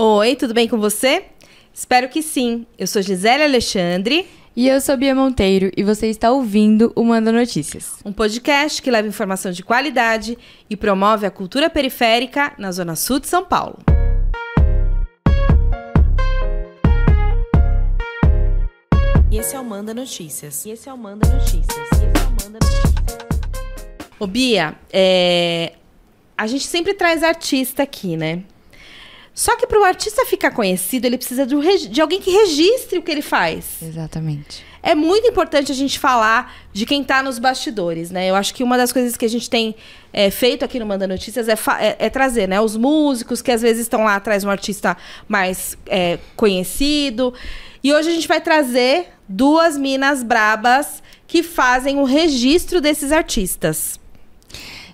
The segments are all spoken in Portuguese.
Oi, tudo bem com você? Espero que sim. Eu sou Gisele Alexandre. E eu sou Bia Monteiro e você está ouvindo o Manda Notícias. Um podcast que leva informação de qualidade e promove a cultura periférica na Zona Sul de São Paulo. E esse é o Manda Notícias. E esse é o Manda Notícias. E esse é o Manda Notícias. Ô Bia, é... a gente sempre traz artista aqui, né? Só que para o artista ficar conhecido, ele precisa de, um de, alguém que registre o que ele faz. Exatamente. É muito importante a gente falar de quem está nos bastidores, né? Eu acho que uma das coisas que a gente tem é, feito aqui no Manda Notícias é, é, é, trazer, né? Os músicos que às vezes estão lá atrás de um artista mais é, conhecido. E hoje a gente vai trazer duas minas brabas que fazem o registro desses artistas.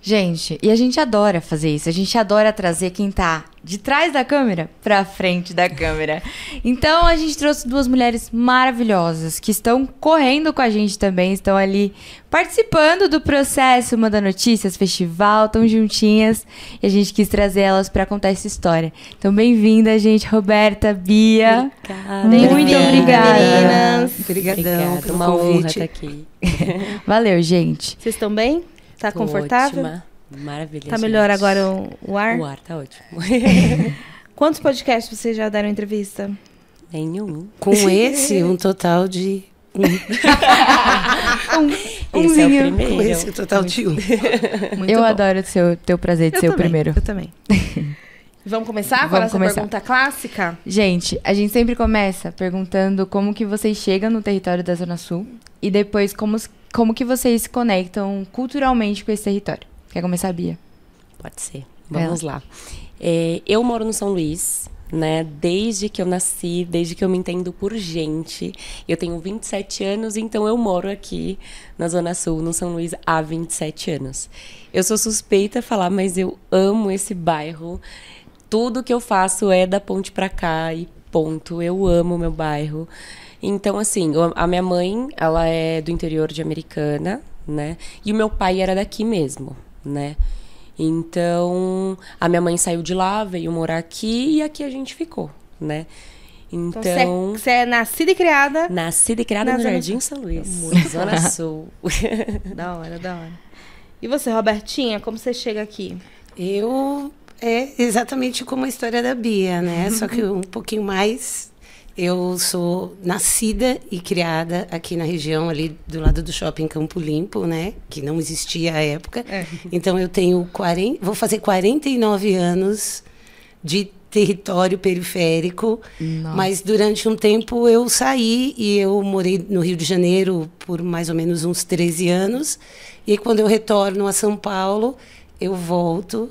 Gente, e a gente adora fazer isso. A gente adora trazer quem tá de trás da câmera pra frente da câmera. Então a gente trouxe duas mulheres maravilhosas que estão correndo com a gente também, estão ali participando do processo Manda Notícias, festival, tão juntinhas. E a gente quis trazer elas para contar essa história. Então bem-vinda, gente, Roberta, Bia. Obrigada. Muito obrigada. Meninas. Obrigadão Obrigada, uma honra estar aqui. Valeu, gente. Vocês estão bem? Tá Tô confortável? Ótima. Maravilha. Tá melhor gente. agora o, o, ar? O ar tá ótimo. Quantos podcasts vocês já deram entrevista? Nenhum. Com esse, um total de um. um esse é o primeiro. Com esse, um total de um. eu bom. adoro o seu, teu prazer de eu ser também, o primeiro. Eu também. Vamos começar com a nossa começar. pergunta clássica? Gente, a gente sempre começa perguntando como que vocês chegam no território da Zona Sul e depois como, como que vocês se conectam culturalmente com esse território. Quer começar, Bia? Pode ser. Vamos lá. É, eu moro no São Luís, né? Desde que eu nasci, desde que eu me entendo por gente. Eu tenho 27 anos, então eu moro aqui na Zona Sul, no São Luís, há 27 anos. Eu sou suspeita a falar, mas eu amo esse bairro. Tudo que eu faço é da ponte para cá e ponto. Eu amo meu bairro. Então, assim, a minha mãe, ela é do interior de Americana, né? E o meu pai era daqui mesmo né? Então, a minha mãe saiu de lá, veio morar aqui e aqui a gente ficou, né? Então, então você é, é, nascida e criada? Nascida e criada no Jardim São Luís, Muito Zona Sul. da hora, da hora. E você, Robertinha, como você chega aqui? Eu é exatamente como a história da Bia, né? Só que um pouquinho mais eu sou nascida e criada aqui na região ali do lado do shopping Campo Limpo, né? Que não existia à época. É. Então eu tenho 40, vou fazer 49 anos de território periférico, Nossa. mas durante um tempo eu saí e eu morei no Rio de Janeiro por mais ou menos uns 13 anos. E quando eu retorno a São Paulo, eu volto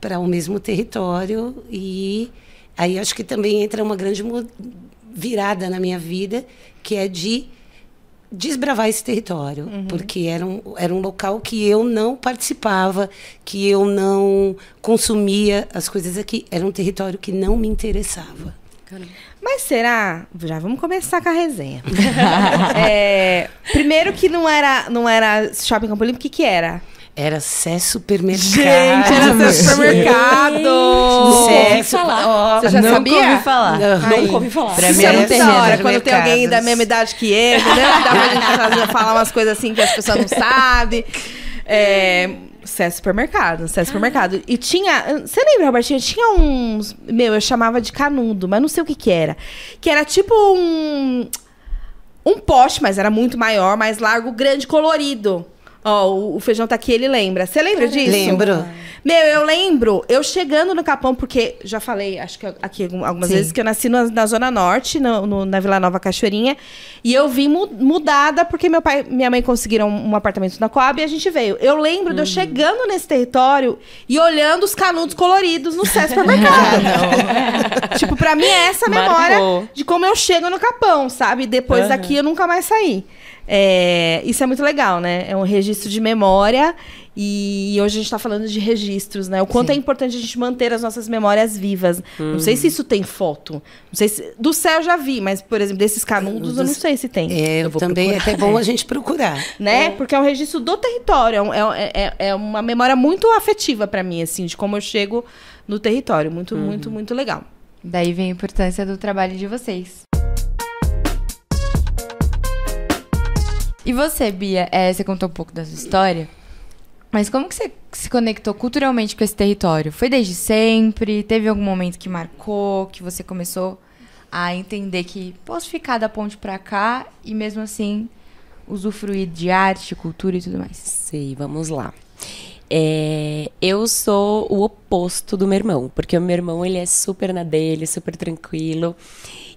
para o mesmo território e aí acho que também entra uma grande virada na minha vida, que é de desbravar esse território, uhum. porque era um, era um local que eu não participava, que eu não consumia as coisas aqui. Era um território que não me interessava. Caramba. Mas será? Já vamos começar com a resenha. é, primeiro que não era, não era Shopping Campo Limpo, o que, que era? Era Sé Supermercado. Gente, era Sé Supermercado. Sé falar. Você já não sabia? ouvi falar. Não, não ouvi falar. Pra mim é muito da hora quando tem alguém da mesma idade que eu, entendeu? Dá pra gente falar umas coisas assim que as pessoas não sabem. É, Sé Supermercado, Sé Supermercado. E tinha. Você lembra, Robertinho? Tinha uns. Meu, eu chamava de canudo, mas não sei o que que era. Que era tipo um. Um poste, mas era muito maior, mais largo, grande, colorido. Ó, oh, o feijão tá aqui, ele lembra. Você lembra disso? Lembro. Meu, eu lembro, eu chegando no Capão, porque já falei, acho que aqui algumas Sim. vezes, que eu nasci na, na Zona Norte, no, no, na Vila Nova Cachoeirinha. E eu vim mu mudada porque meu pai e minha mãe conseguiram um, um, apartamento na Coab e a gente veio. Eu lembro de eu uhum. chegando nesse território e olhando os canudos coloridos no Cé Supermercado. tipo, pra mim é essa a memória Marcou. de como eu chego no Capão, sabe? Depois uhum. daqui eu nunca mais saí. É, isso é muito legal, né? É um registro de memória e hoje a gente está falando de registros, né? O quanto Sim. é importante a gente manter as nossas memórias vivas. Hum. Não sei se isso tem foto. Não sei se... Do céu eu já vi, mas, por exemplo, desses canudos eu não sei se tem. É, eu também procurar. é até bom a gente procurar. Né? É. Porque é um registro do território. É, é, é, é uma memória muito afetiva para mim, assim, de como eu chego no território. Muito, uhum. muito, muito legal. Daí vem a importância do trabalho de vocês. E você, Bia, é, você contou um pouco da sua história, mas como que você se conectou culturalmente com esse território? Foi desde sempre? Teve algum momento que marcou, que você começou a entender que posso ficar da ponte para cá e mesmo assim usufruir de arte, cultura e tudo mais? Sei, vamos lá. É, eu sou o oposto do meu irmão, porque o meu irmão ele é super na dele, super tranquilo.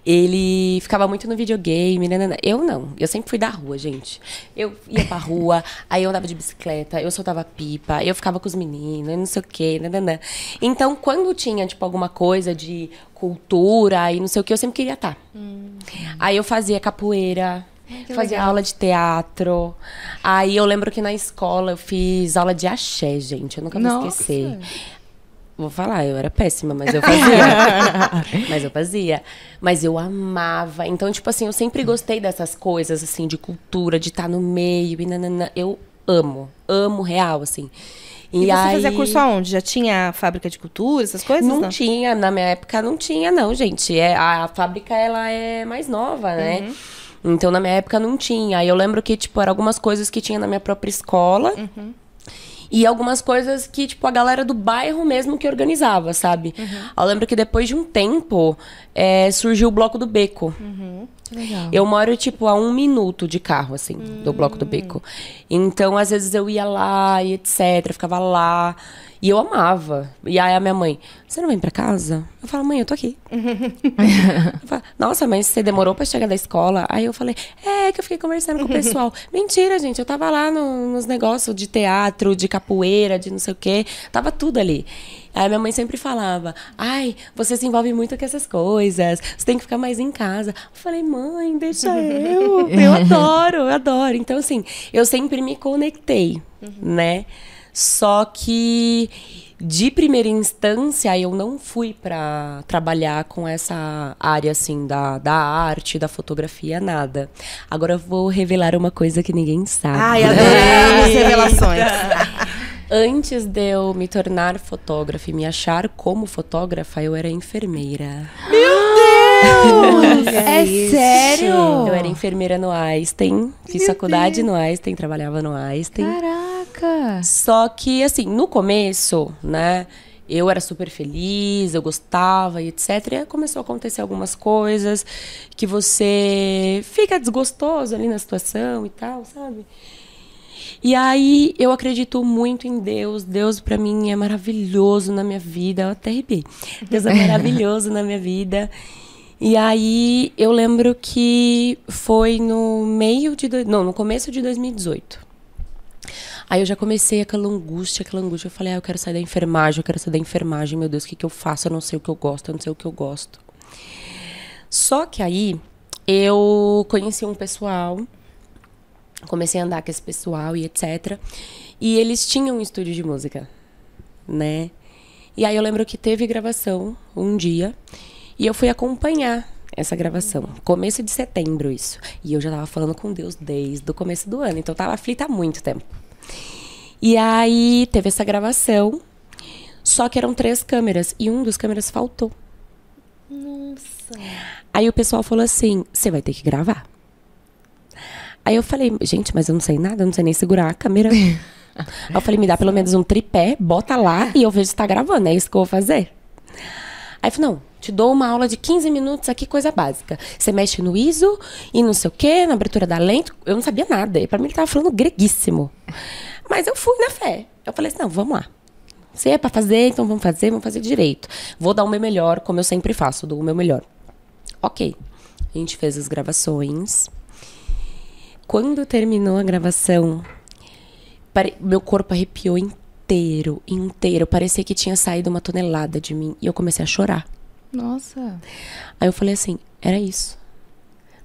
Ele ficava muito no videogame, né, né, né? Eu não. Eu sempre fui da rua, gente. Eu ia pra rua, aí eu andava de bicicleta, eu soltava pipa, eu ficava com os meninos, não sei o quê, né, né, né. Então, quando tinha, tipo, alguma coisa de cultura e não sei o que, eu sempre queria estar. Tá. Hum. Aí eu fazia capoeira, que fazia legal. aula de teatro. Aí eu lembro que na escola eu fiz aula de axé, gente. Eu nunca vou Nossa. esquecer. Vou falar, eu era péssima, mas eu fazia. mas eu fazia. Mas eu amava. Então, tipo assim, eu sempre gostei dessas coisas, assim, de cultura, de estar tá no meio. E nanana. Eu amo. Amo real, assim. E, e você aí... fazia curso aonde? Já tinha fábrica de cultura, essas coisas? Não, não? tinha, na minha época não tinha, não, gente. É, a fábrica, ela é mais nova, né? Uhum. Então, na minha época, não tinha. Aí eu lembro que, tipo, eram algumas coisas que tinha na minha própria escola. Uhum. E algumas coisas que, tipo, a galera do bairro mesmo que organizava, sabe? Uhum. Eu lembro que depois de um tempo, é, surgiu o Bloco do Beco. Uhum. Legal. Eu moro, tipo, a um minuto de carro, assim, do Bloco do Beco. Então, às vezes eu ia lá e etc, ficava lá. E eu amava. E aí a minha mãe, você não vem pra casa? Eu falo, mãe, eu tô aqui. eu falo, Nossa, mas você demorou pra chegar da escola? Aí eu falei, é que eu fiquei conversando com o pessoal. Mentira, gente, eu tava lá no, nos negócios de teatro, de capoeira, de não sei o quê. Tava tudo ali. Aí minha mãe sempre falava: Ai, você se envolve muito com essas coisas, você tem que ficar mais em casa. Eu falei, mãe, deixa eu. Eu adoro, eu adoro. Então, assim, eu sempre me conectei, uhum. né? Só que de primeira instância eu não fui para trabalhar com essa área assim da, da arte, da fotografia, nada. Agora eu vou revelar uma coisa que ninguém sabe. Ai, adorei as revelações. Antes de eu me tornar fotógrafa e me achar como fotógrafa, eu era enfermeira. Meu Deus! é sério? Eu era enfermeira no Einstein, fiz Meu faculdade Deus. no Einstein, trabalhava no Einstein. Caraca! Só que, assim, no começo, né? eu era super feliz, eu gostava e etc. E começou a acontecer algumas coisas que você fica desgostoso ali na situação e tal, sabe? E aí eu acredito muito em Deus. Deus para mim é maravilhoso na minha vida. Eu até arrepiei. Deus é maravilhoso na minha vida. E aí eu lembro que foi no meio de. Do... Não, no começo de 2018. Aí eu já comecei aquela angústia, aquela angústia. Eu falei, ah, eu quero sair da enfermagem, eu quero sair da enfermagem. Meu Deus, o que, que eu faço? Eu não sei o que eu gosto, eu não sei o que eu gosto. Só que aí eu conheci um pessoal comecei a andar com esse pessoal e etc. E eles tinham um estúdio de música, né? E aí eu lembro que teve gravação um dia e eu fui acompanhar essa gravação. Começo de setembro isso. E eu já tava falando com Deus desde o começo do ano, então eu tava aflita há muito tempo. E aí teve essa gravação, só que eram três câmeras e um dos câmeras faltou. Nossa. Aí o pessoal falou assim: "Você vai ter que gravar". Aí eu falei, gente, mas eu não sei nada, eu não sei nem segurar a câmera. Aí eu falei, me dá pelo menos um tripé, bota lá e eu vejo se tá gravando, é isso que eu vou fazer. Aí falou, não, te dou uma aula de 15 minutos aqui, coisa básica. Você mexe no ISO e não sei o quê, na abertura da lente. Eu não sabia nada. E pra mim ele tava falando greguíssimo. Mas eu fui na fé. Eu falei assim, não, vamos lá. Se é pra fazer, então vamos fazer, vamos fazer direito. Vou dar o meu melhor, como eu sempre faço, dou o meu melhor. Ok. A gente fez as gravações. Quando terminou a gravação, pare... meu corpo arrepiou inteiro, inteiro. Parecia que tinha saído uma tonelada de mim. E eu comecei a chorar. Nossa. Aí eu falei assim: era isso.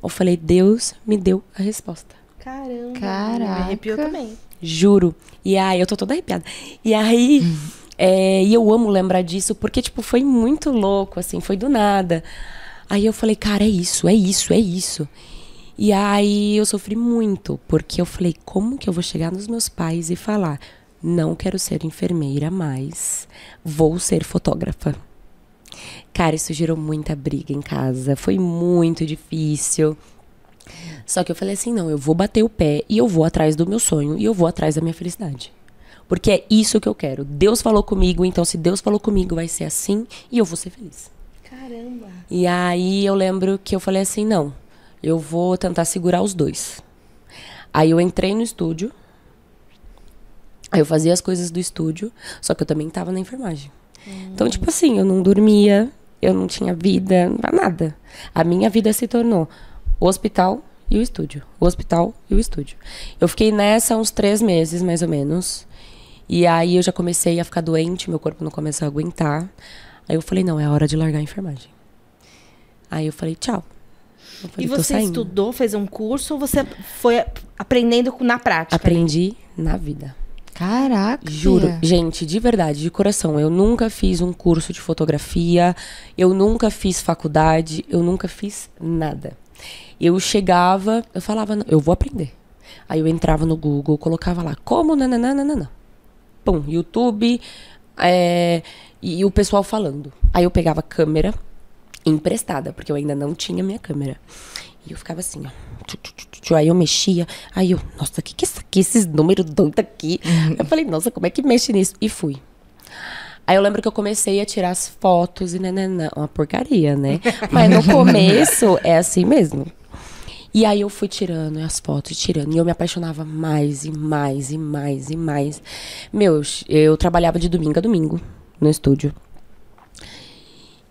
Eu falei: Deus me deu a resposta. Caramba. Caraca. Me arrepiou também. Juro. E aí, eu tô toda arrepiada. E aí, é, e eu amo lembrar disso, porque, tipo, foi muito louco, assim, foi do nada. Aí eu falei, cara, é isso, é isso, é isso. E aí eu sofri muito, porque eu falei, como que eu vou chegar nos meus pais e falar, não quero ser enfermeira mais, vou ser fotógrafa. Cara, isso gerou muita briga em casa. Foi muito difícil. Só que eu falei assim: não, eu vou bater o pé e eu vou atrás do meu sonho e eu vou atrás da minha felicidade. Porque é isso que eu quero. Deus falou comigo, então se Deus falou comigo, vai ser assim e eu vou ser feliz. Caramba. E aí eu lembro que eu falei assim: não, eu vou tentar segurar os dois. Aí eu entrei no estúdio. Aí eu fazia as coisas do estúdio, só que eu também tava na enfermagem. Hum. Então, tipo assim, eu não dormia, eu não tinha vida, nada. A minha vida se tornou o hospital e o estúdio. O hospital e o estúdio. Eu fiquei nessa uns três meses, mais ou menos. E aí eu já comecei a ficar doente, meu corpo não começou a aguentar. Aí eu falei, não, é hora de largar a enfermagem. Aí eu falei, tchau. Falei, e você estudou, fez um curso ou você foi aprendendo na prática? Aprendi na vida. Caraca. Juro, gente, de verdade, de coração, eu nunca fiz um curso de fotografia, eu nunca fiz faculdade, eu nunca fiz nada. Eu chegava, eu falava, eu vou aprender. Aí eu entrava no Google, colocava lá, como nananana. Pum, YouTube, é, e o pessoal falando. Aí eu pegava a câmera emprestada, porque eu ainda não tinha minha câmera. E eu ficava assim, ó. Aí eu mexia, aí eu, nossa, o que, que é isso aqui? Esses números doidos aqui. Uhum. Eu falei, nossa, como é que mexe nisso? E fui. Aí eu lembro que eu comecei a tirar as fotos e nananã, uma porcaria, né? Mas no começo é assim mesmo. E aí eu fui tirando as fotos, tirando. E eu me apaixonava mais e mais e mais e mais. Meu, eu trabalhava de domingo a domingo no estúdio.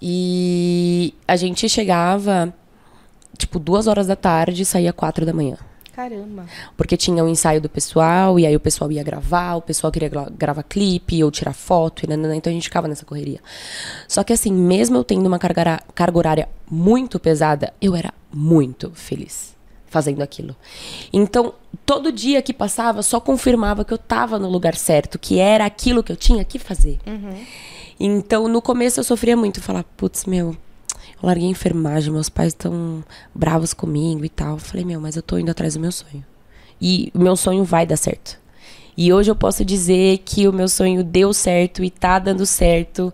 E a gente chegava tipo, duas horas da tarde e saía quatro da manhã. Caramba. Porque tinha o um ensaio do pessoal, e aí o pessoal ia gravar, o pessoal queria gravar clipe ou tirar foto, e nanana, então a gente ficava nessa correria. Só que assim, mesmo eu tendo uma carga, carga horária muito pesada, eu era muito feliz fazendo aquilo. Então, todo dia que passava só confirmava que eu estava no lugar certo, que era aquilo que eu tinha que fazer. Uhum. Então, no começo eu sofria muito, falar, putz, meu, eu larguei a enfermagem, meus pais estão bravos comigo e tal. Eu falei, meu, mas eu tô indo atrás do meu sonho. E o meu sonho vai dar certo. E hoje eu posso dizer que o meu sonho deu certo e tá dando certo.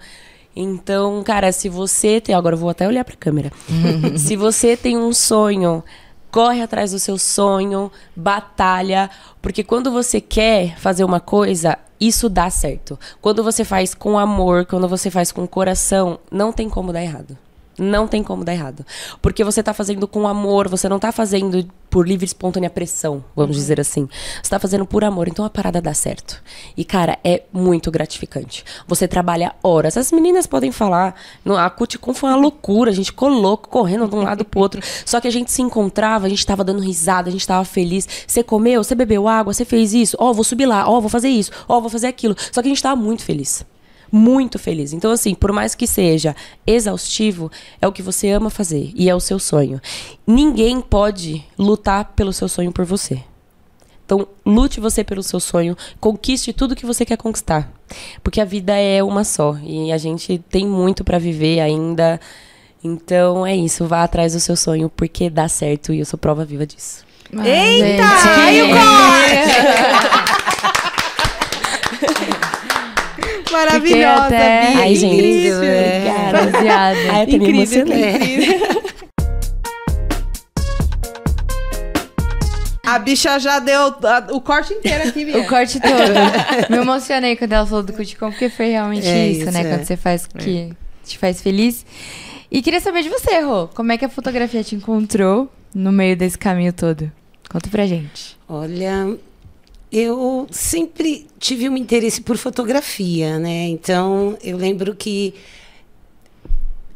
Então, cara, se você tem. Agora eu vou até olhar pra câmera. se você tem um sonho, corre atrás do seu sonho, batalha. Porque quando você quer fazer uma coisa, isso dá certo. Quando você faz com amor, quando você faz com coração, não tem como dar errado. Não tem como dar errado. Porque você está fazendo com amor, você não está fazendo por livre e espontânea pressão, vamos dizer assim. Você está fazendo por amor, então a parada dá certo. E, cara, é muito gratificante. Você trabalha horas. As meninas podem falar, a Cuticom foi uma loucura, a gente ficou louco, correndo de um lado pro outro. Só que a gente se encontrava, a gente estava dando risada, a gente estava feliz. Você comeu, você bebeu água, você fez isso, ó, oh, vou subir lá, ó, oh, vou fazer isso, ó, oh, vou fazer aquilo. Só que a gente estava muito feliz muito feliz. Então, assim, por mais que seja exaustivo, é o que você ama fazer e é o seu sonho. Ninguém pode lutar pelo seu sonho por você. Então, lute você pelo seu sonho, conquiste tudo que você quer conquistar. Porque a vida é uma só e a gente tem muito para viver ainda. Então, é isso, vá atrás do seu sonho porque dá certo e eu sou prova viva disso. Ah, Eita! Aí o Maravilhosa, até... Bi. Ai, gente. Incrível, é. Obrigada. Ai, eu incrível, incrível. A bicha já deu a, o corte inteiro aqui, O corte todo. Me emocionei quando ela falou do Cuticom, porque foi realmente é isso, né? É. Quando você faz o que é. te faz feliz. E queria saber de você, Rô. Como é que a fotografia te encontrou no meio desse caminho todo? Conta pra gente. Olha, eu sempre tive um interesse por fotografia, né? Então, eu lembro que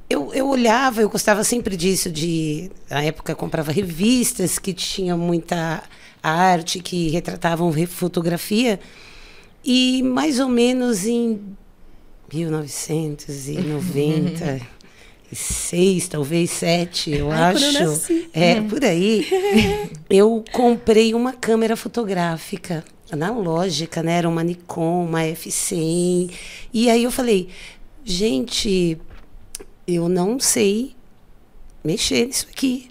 eu, eu olhava, eu gostava sempre disso, de na época comprava revistas que tinham muita arte, que retratavam fotografia, e mais ou menos em 1990 seis, talvez sete, eu Ai, acho. Eu nasci. É, uhum. por aí. eu comprei uma câmera fotográfica analógica, né? Era uma Nikon, uma F100. E aí eu falei, gente, eu não sei mexer nisso aqui.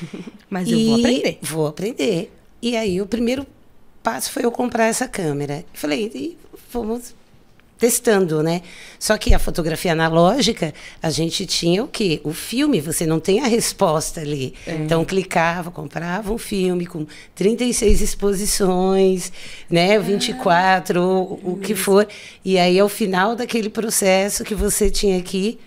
Mas eu vou aprender. Vou aprender. E aí o primeiro passo foi eu comprar essa câmera. Eu falei, vamos testando, né? Só que a fotografia analógica, a gente tinha o quê? O filme, você não tem a resposta ali. É. Então clicava, comprava um filme com 36 exposições, né, 24, ah, o, o que for, e aí ao final daquele processo que você tinha que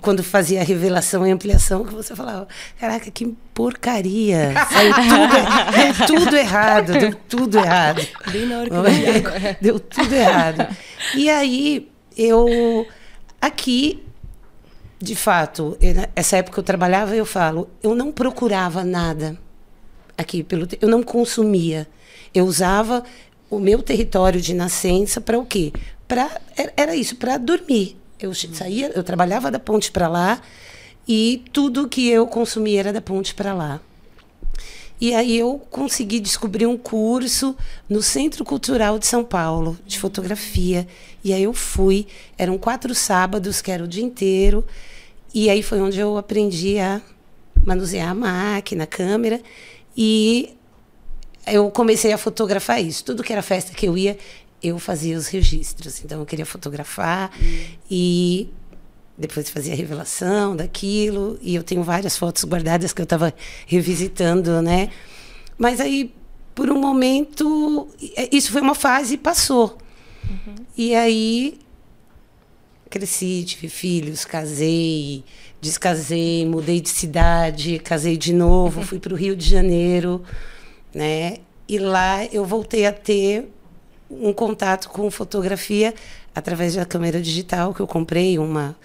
quando fazia a revelação e ampliação, que você falava, caraca, que porcaria. Saiu tudo, deu tudo errado, deu tudo errado. Bem na hora que Deu tudo errado. E aí, eu, aqui, de fato, essa época eu trabalhava, eu falo, eu não procurava nada aqui, pelo, eu não consumia. Eu usava o meu território de nascença para o quê? Pra, era isso, para dormir. Eu saía, eu trabalhava da ponte para lá e tudo que eu consumia era da ponte para lá. E aí eu consegui descobrir um curso no Centro Cultural de São Paulo, de fotografia. E aí eu fui, eram quatro sábados, que era o dia inteiro. E aí foi onde eu aprendi a manusear a máquina, a câmera. E eu comecei a fotografar isso. Tudo que era festa que eu ia, eu fazia os registros. Então eu queria fotografar e depois fazia a revelação daquilo. E eu tenho várias fotos guardadas que eu estava revisitando, né? Mas aí, por um momento, é, isso foi uma fase e passou. Uhum. E aí cresci, tive filhos, casei, descasei, mudei de cidade, casei de novo, fui para o Rio de Janeiro, né? E lá eu voltei a ter um contato com fotografia através da câmera digital que eu comprei, uma,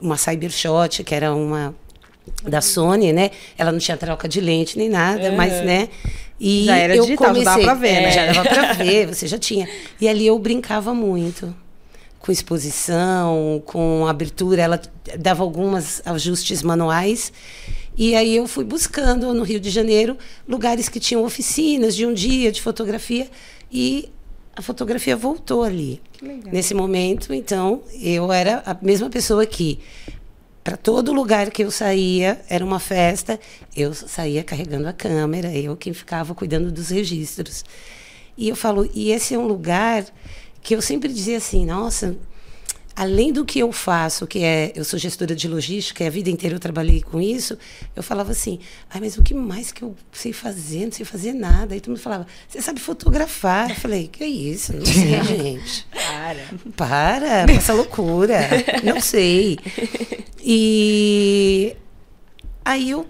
uma Cybershot, que era uma da Sony, né? Ela não tinha troca de lente nem nada, mas, né? E já era eu digital, comecei, já dava pra ver, é, né? Já dava pra ver, você já tinha. E ali eu brincava muito com exposição, com abertura, ela dava alguns ajustes manuais. E aí eu fui buscando no Rio de Janeiro lugares que tinham oficinas de um dia de fotografia e a fotografia voltou ali. Nesse momento, então, eu era a mesma pessoa que para todo lugar que eu saía, era uma festa, eu saía carregando a câmera, eu quem ficava cuidando dos registros. E eu falo, e esse é um lugar que eu sempre dizia assim, nossa, além do que eu faço, que é, eu sou gestora de logística, e a vida inteira eu trabalhei com isso, eu falava assim, ah, mas o que mais que eu sei fazer? Não sei fazer nada. Aí todo mundo falava, você sabe fotografar? Eu falei, que é isso? Não sei, gente. Para. Para, essa loucura. Não sei. E aí eu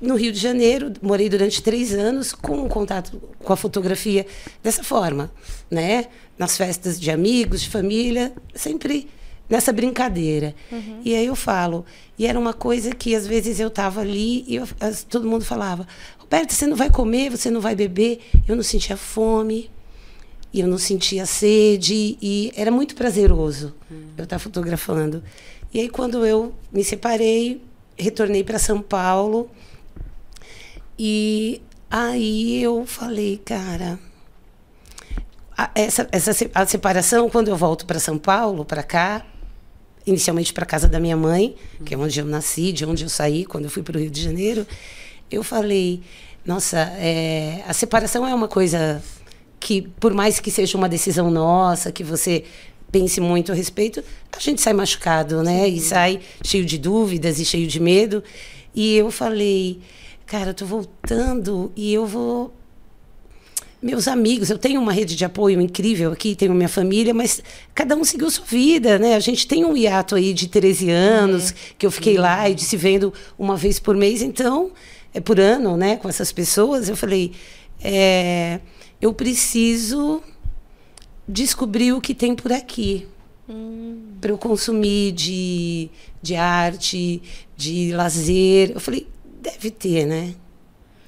no Rio de Janeiro, morei durante três anos com um contato com a fotografia dessa forma, né? Nas festas de amigos, de família, sempre nessa brincadeira. Uhum. E aí eu falo, e era uma coisa que às vezes eu estava ali e eu, as, todo mundo falava: Roberto, você não vai comer, você não vai beber. Eu não sentia fome, e eu não sentia sede, e era muito prazeroso uhum. eu estar fotografando. E aí, quando eu me separei, retornei para São Paulo, e aí eu falei, cara essa, essa a separação, quando eu volto para São Paulo, para cá, inicialmente para casa da minha mãe, que é onde eu nasci, de onde eu saí quando eu fui para o Rio de Janeiro, eu falei, nossa, é, a separação é uma coisa que, por mais que seja uma decisão nossa, que você pense muito a respeito, a gente sai machucado, né? Sim. E sai cheio de dúvidas e cheio de medo. E eu falei, cara, eu tô voltando e eu vou meus amigos, eu tenho uma rede de apoio incrível aqui, tenho minha família, mas cada um seguiu sua vida, né? A gente tem um hiato aí de 13 anos, é. que eu fiquei lá e de se vendo uma vez por mês, então, é por ano, né, com essas pessoas. Eu falei, é, eu preciso descobrir o que tem por aqui. Hum. Para eu consumir de, de arte, de lazer. Eu falei, deve ter, né?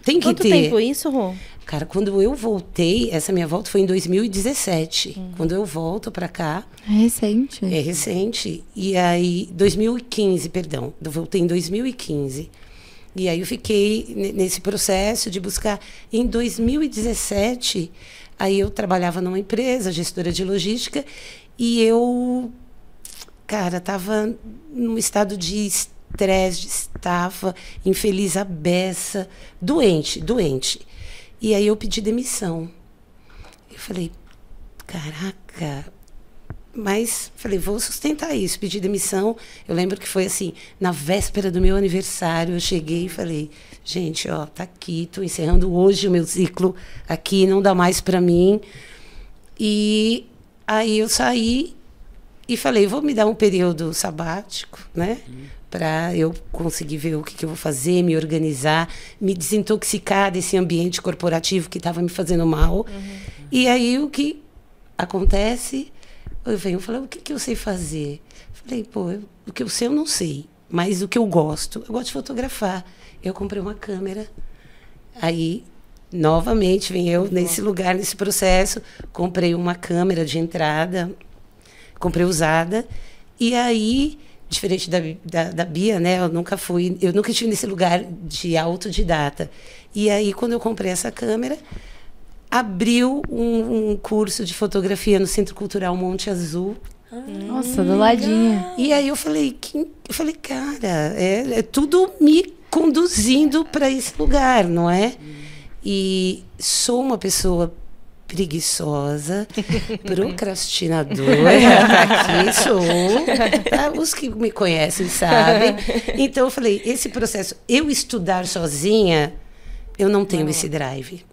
Tem que Quanto ter. Quanto tempo isso, Rô? Cara, quando eu voltei, essa minha volta foi em 2017. Hum. Quando eu volto para cá. É recente. É recente. E aí, 2015, perdão. Eu voltei em 2015. E aí eu fiquei nesse processo de buscar. Em 2017, aí eu trabalhava numa empresa, gestora de logística, e eu, cara, estava num estado de estresse, estava infeliz a beça, doente, doente. E aí eu pedi demissão. Eu falei, caraca, mas falei, vou sustentar isso. Pedi demissão. Eu lembro que foi assim, na véspera do meu aniversário, eu cheguei e falei, gente, ó, tá aqui, tô encerrando hoje o meu ciclo aqui, não dá mais para mim. E aí eu saí e falei, vou me dar um período sabático, né? Para eu conseguir ver o que, que, eu vou fazer, me organizar, me desintoxicar desse ambiente corporativo que estava me fazendo mal. Uhum. E aí o que acontece? Eu venho e falei, o que, que eu sei fazer? Falei, pô, eu, o que eu sei eu não sei, mas o que eu gosto, eu gosto de fotografar. Eu comprei uma câmera, aí novamente vem eu nesse lugar, nesse processo, comprei uma câmera de entrada, comprei usada, e aí, diferente da, da, da Bia, né, eu nunca fui, eu nunca estive nesse lugar de autodidata. E aí, quando eu comprei essa câmera, abriu um, um curso de fotografia no Centro Cultural Monte Azul. Nossa, do ladinho. E aí eu falei, que, eu falei, cara, é, é tudo me conduzindo para esse lugar, não é? E sou uma pessoa preguiçosa, procrastinadora, aqui sou. Tá? Os que me conhecem sabem. Então eu falei, esse processo, eu estudar sozinha, eu não tenho não. esse drive.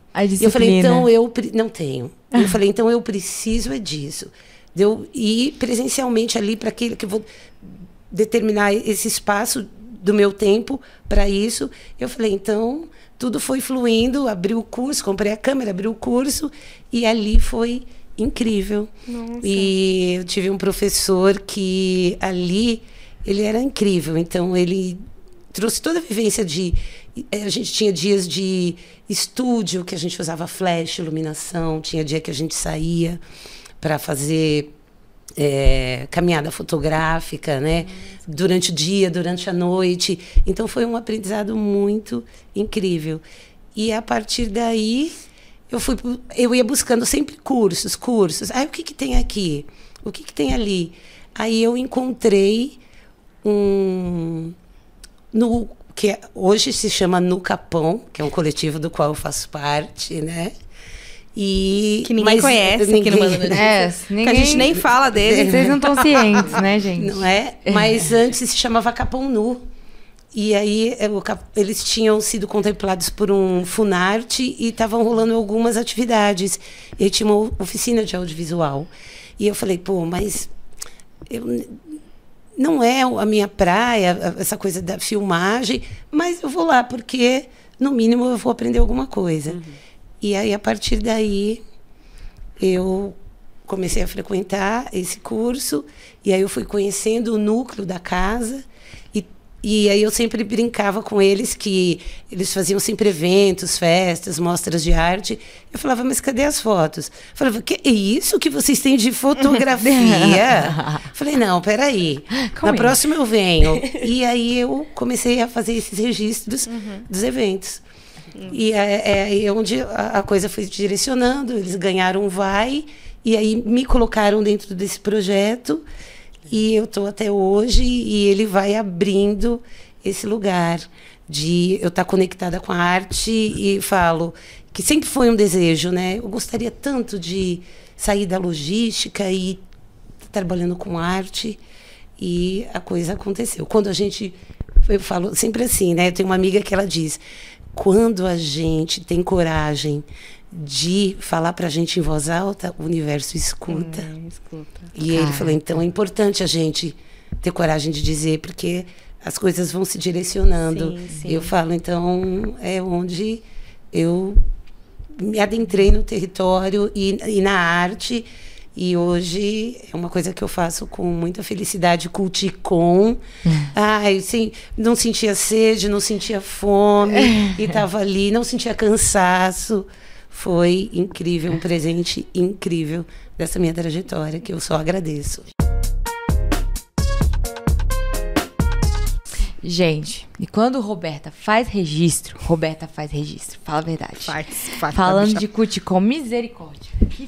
Eu falei, então eu não tenho. Eu falei, então eu preciso é disso. De eu ir presencialmente ali para aquele que eu vou determinar esse espaço do meu tempo para isso. Eu falei, então tudo foi fluindo, abri o curso, comprei a câmera, abri o curso e ali foi incrível. Nossa. E eu tive um professor que ali ele era incrível, então ele trouxe toda a vivência de eh, a gente tinha dias de estúdio que a gente usava flash, iluminação, tinha dia que a gente saía para fazer é, caminhada fotográfica, né? Durante o dia, durante a noite. Então foi um aprendizado muito incrível. E a partir daí eu fui, eu ia buscando sempre cursos, cursos. Aí o que que tem aqui? O que que tem ali? Aí eu encontrei um no que hoje se chama No Capão, que é um coletivo do qual eu faço parte, né? E, que ninguém conhece ninguém, aqui no Mano é, ninguém, Que a gente nem fala dele. Vocês não estão cientes, né, gente? Não é? Mas antes se chamava Capão Nu. E aí é, eles tinham sido contemplados por um Funarte e estavam rolando algumas atividades. E aí tinha uma oficina de audiovisual. E eu falei, pô, mas eu, não é a minha praia, essa coisa da filmagem, mas eu vou lá porque, no mínimo, eu vou aprender alguma coisa. Uhum. E aí, a partir daí, eu comecei a frequentar esse curso, e aí eu fui conhecendo o núcleo da casa. E, e aí eu sempre brincava com eles que eles faziam sempre eventos, festas, mostras de arte. Eu falava, mas cadê as fotos? Eu falava, que é isso que vocês têm de fotografia? Falei, não, peraí. Como Na é? próxima eu venho. E aí eu comecei a fazer esses registros uhum. dos eventos. E é, é onde a, a coisa foi direcionando, eles ganharam um vai, e aí me colocaram dentro desse projeto, e eu estou até hoje, e ele vai abrindo esse lugar de eu estar tá conectada com a arte e falo que sempre foi um desejo, né? Eu gostaria tanto de sair da logística e trabalhando com arte e a coisa aconteceu. Quando a gente eu falo sempre assim, né? Eu tenho uma amiga que ela diz: quando a gente tem coragem de falar para a gente em voz alta, o universo escuta. Hum, escuta. E Cara. ele falou: então é importante a gente ter coragem de dizer, porque as coisas vão se direcionando. Sim, sim. Eu falo, então é onde eu me adentrei no território e, e na arte e hoje é uma coisa que eu faço com muita felicidade, culticom. Ai, sim, não sentia sede, não sentia fome, e estava ali, não sentia cansaço. Foi incrível, um presente incrível dessa minha trajetória, que eu só agradeço. Gente, e quando Roberta faz registro, Roberta faz registro, fala a verdade. Faz, faz, Falando de cuticom, misericórdia. Que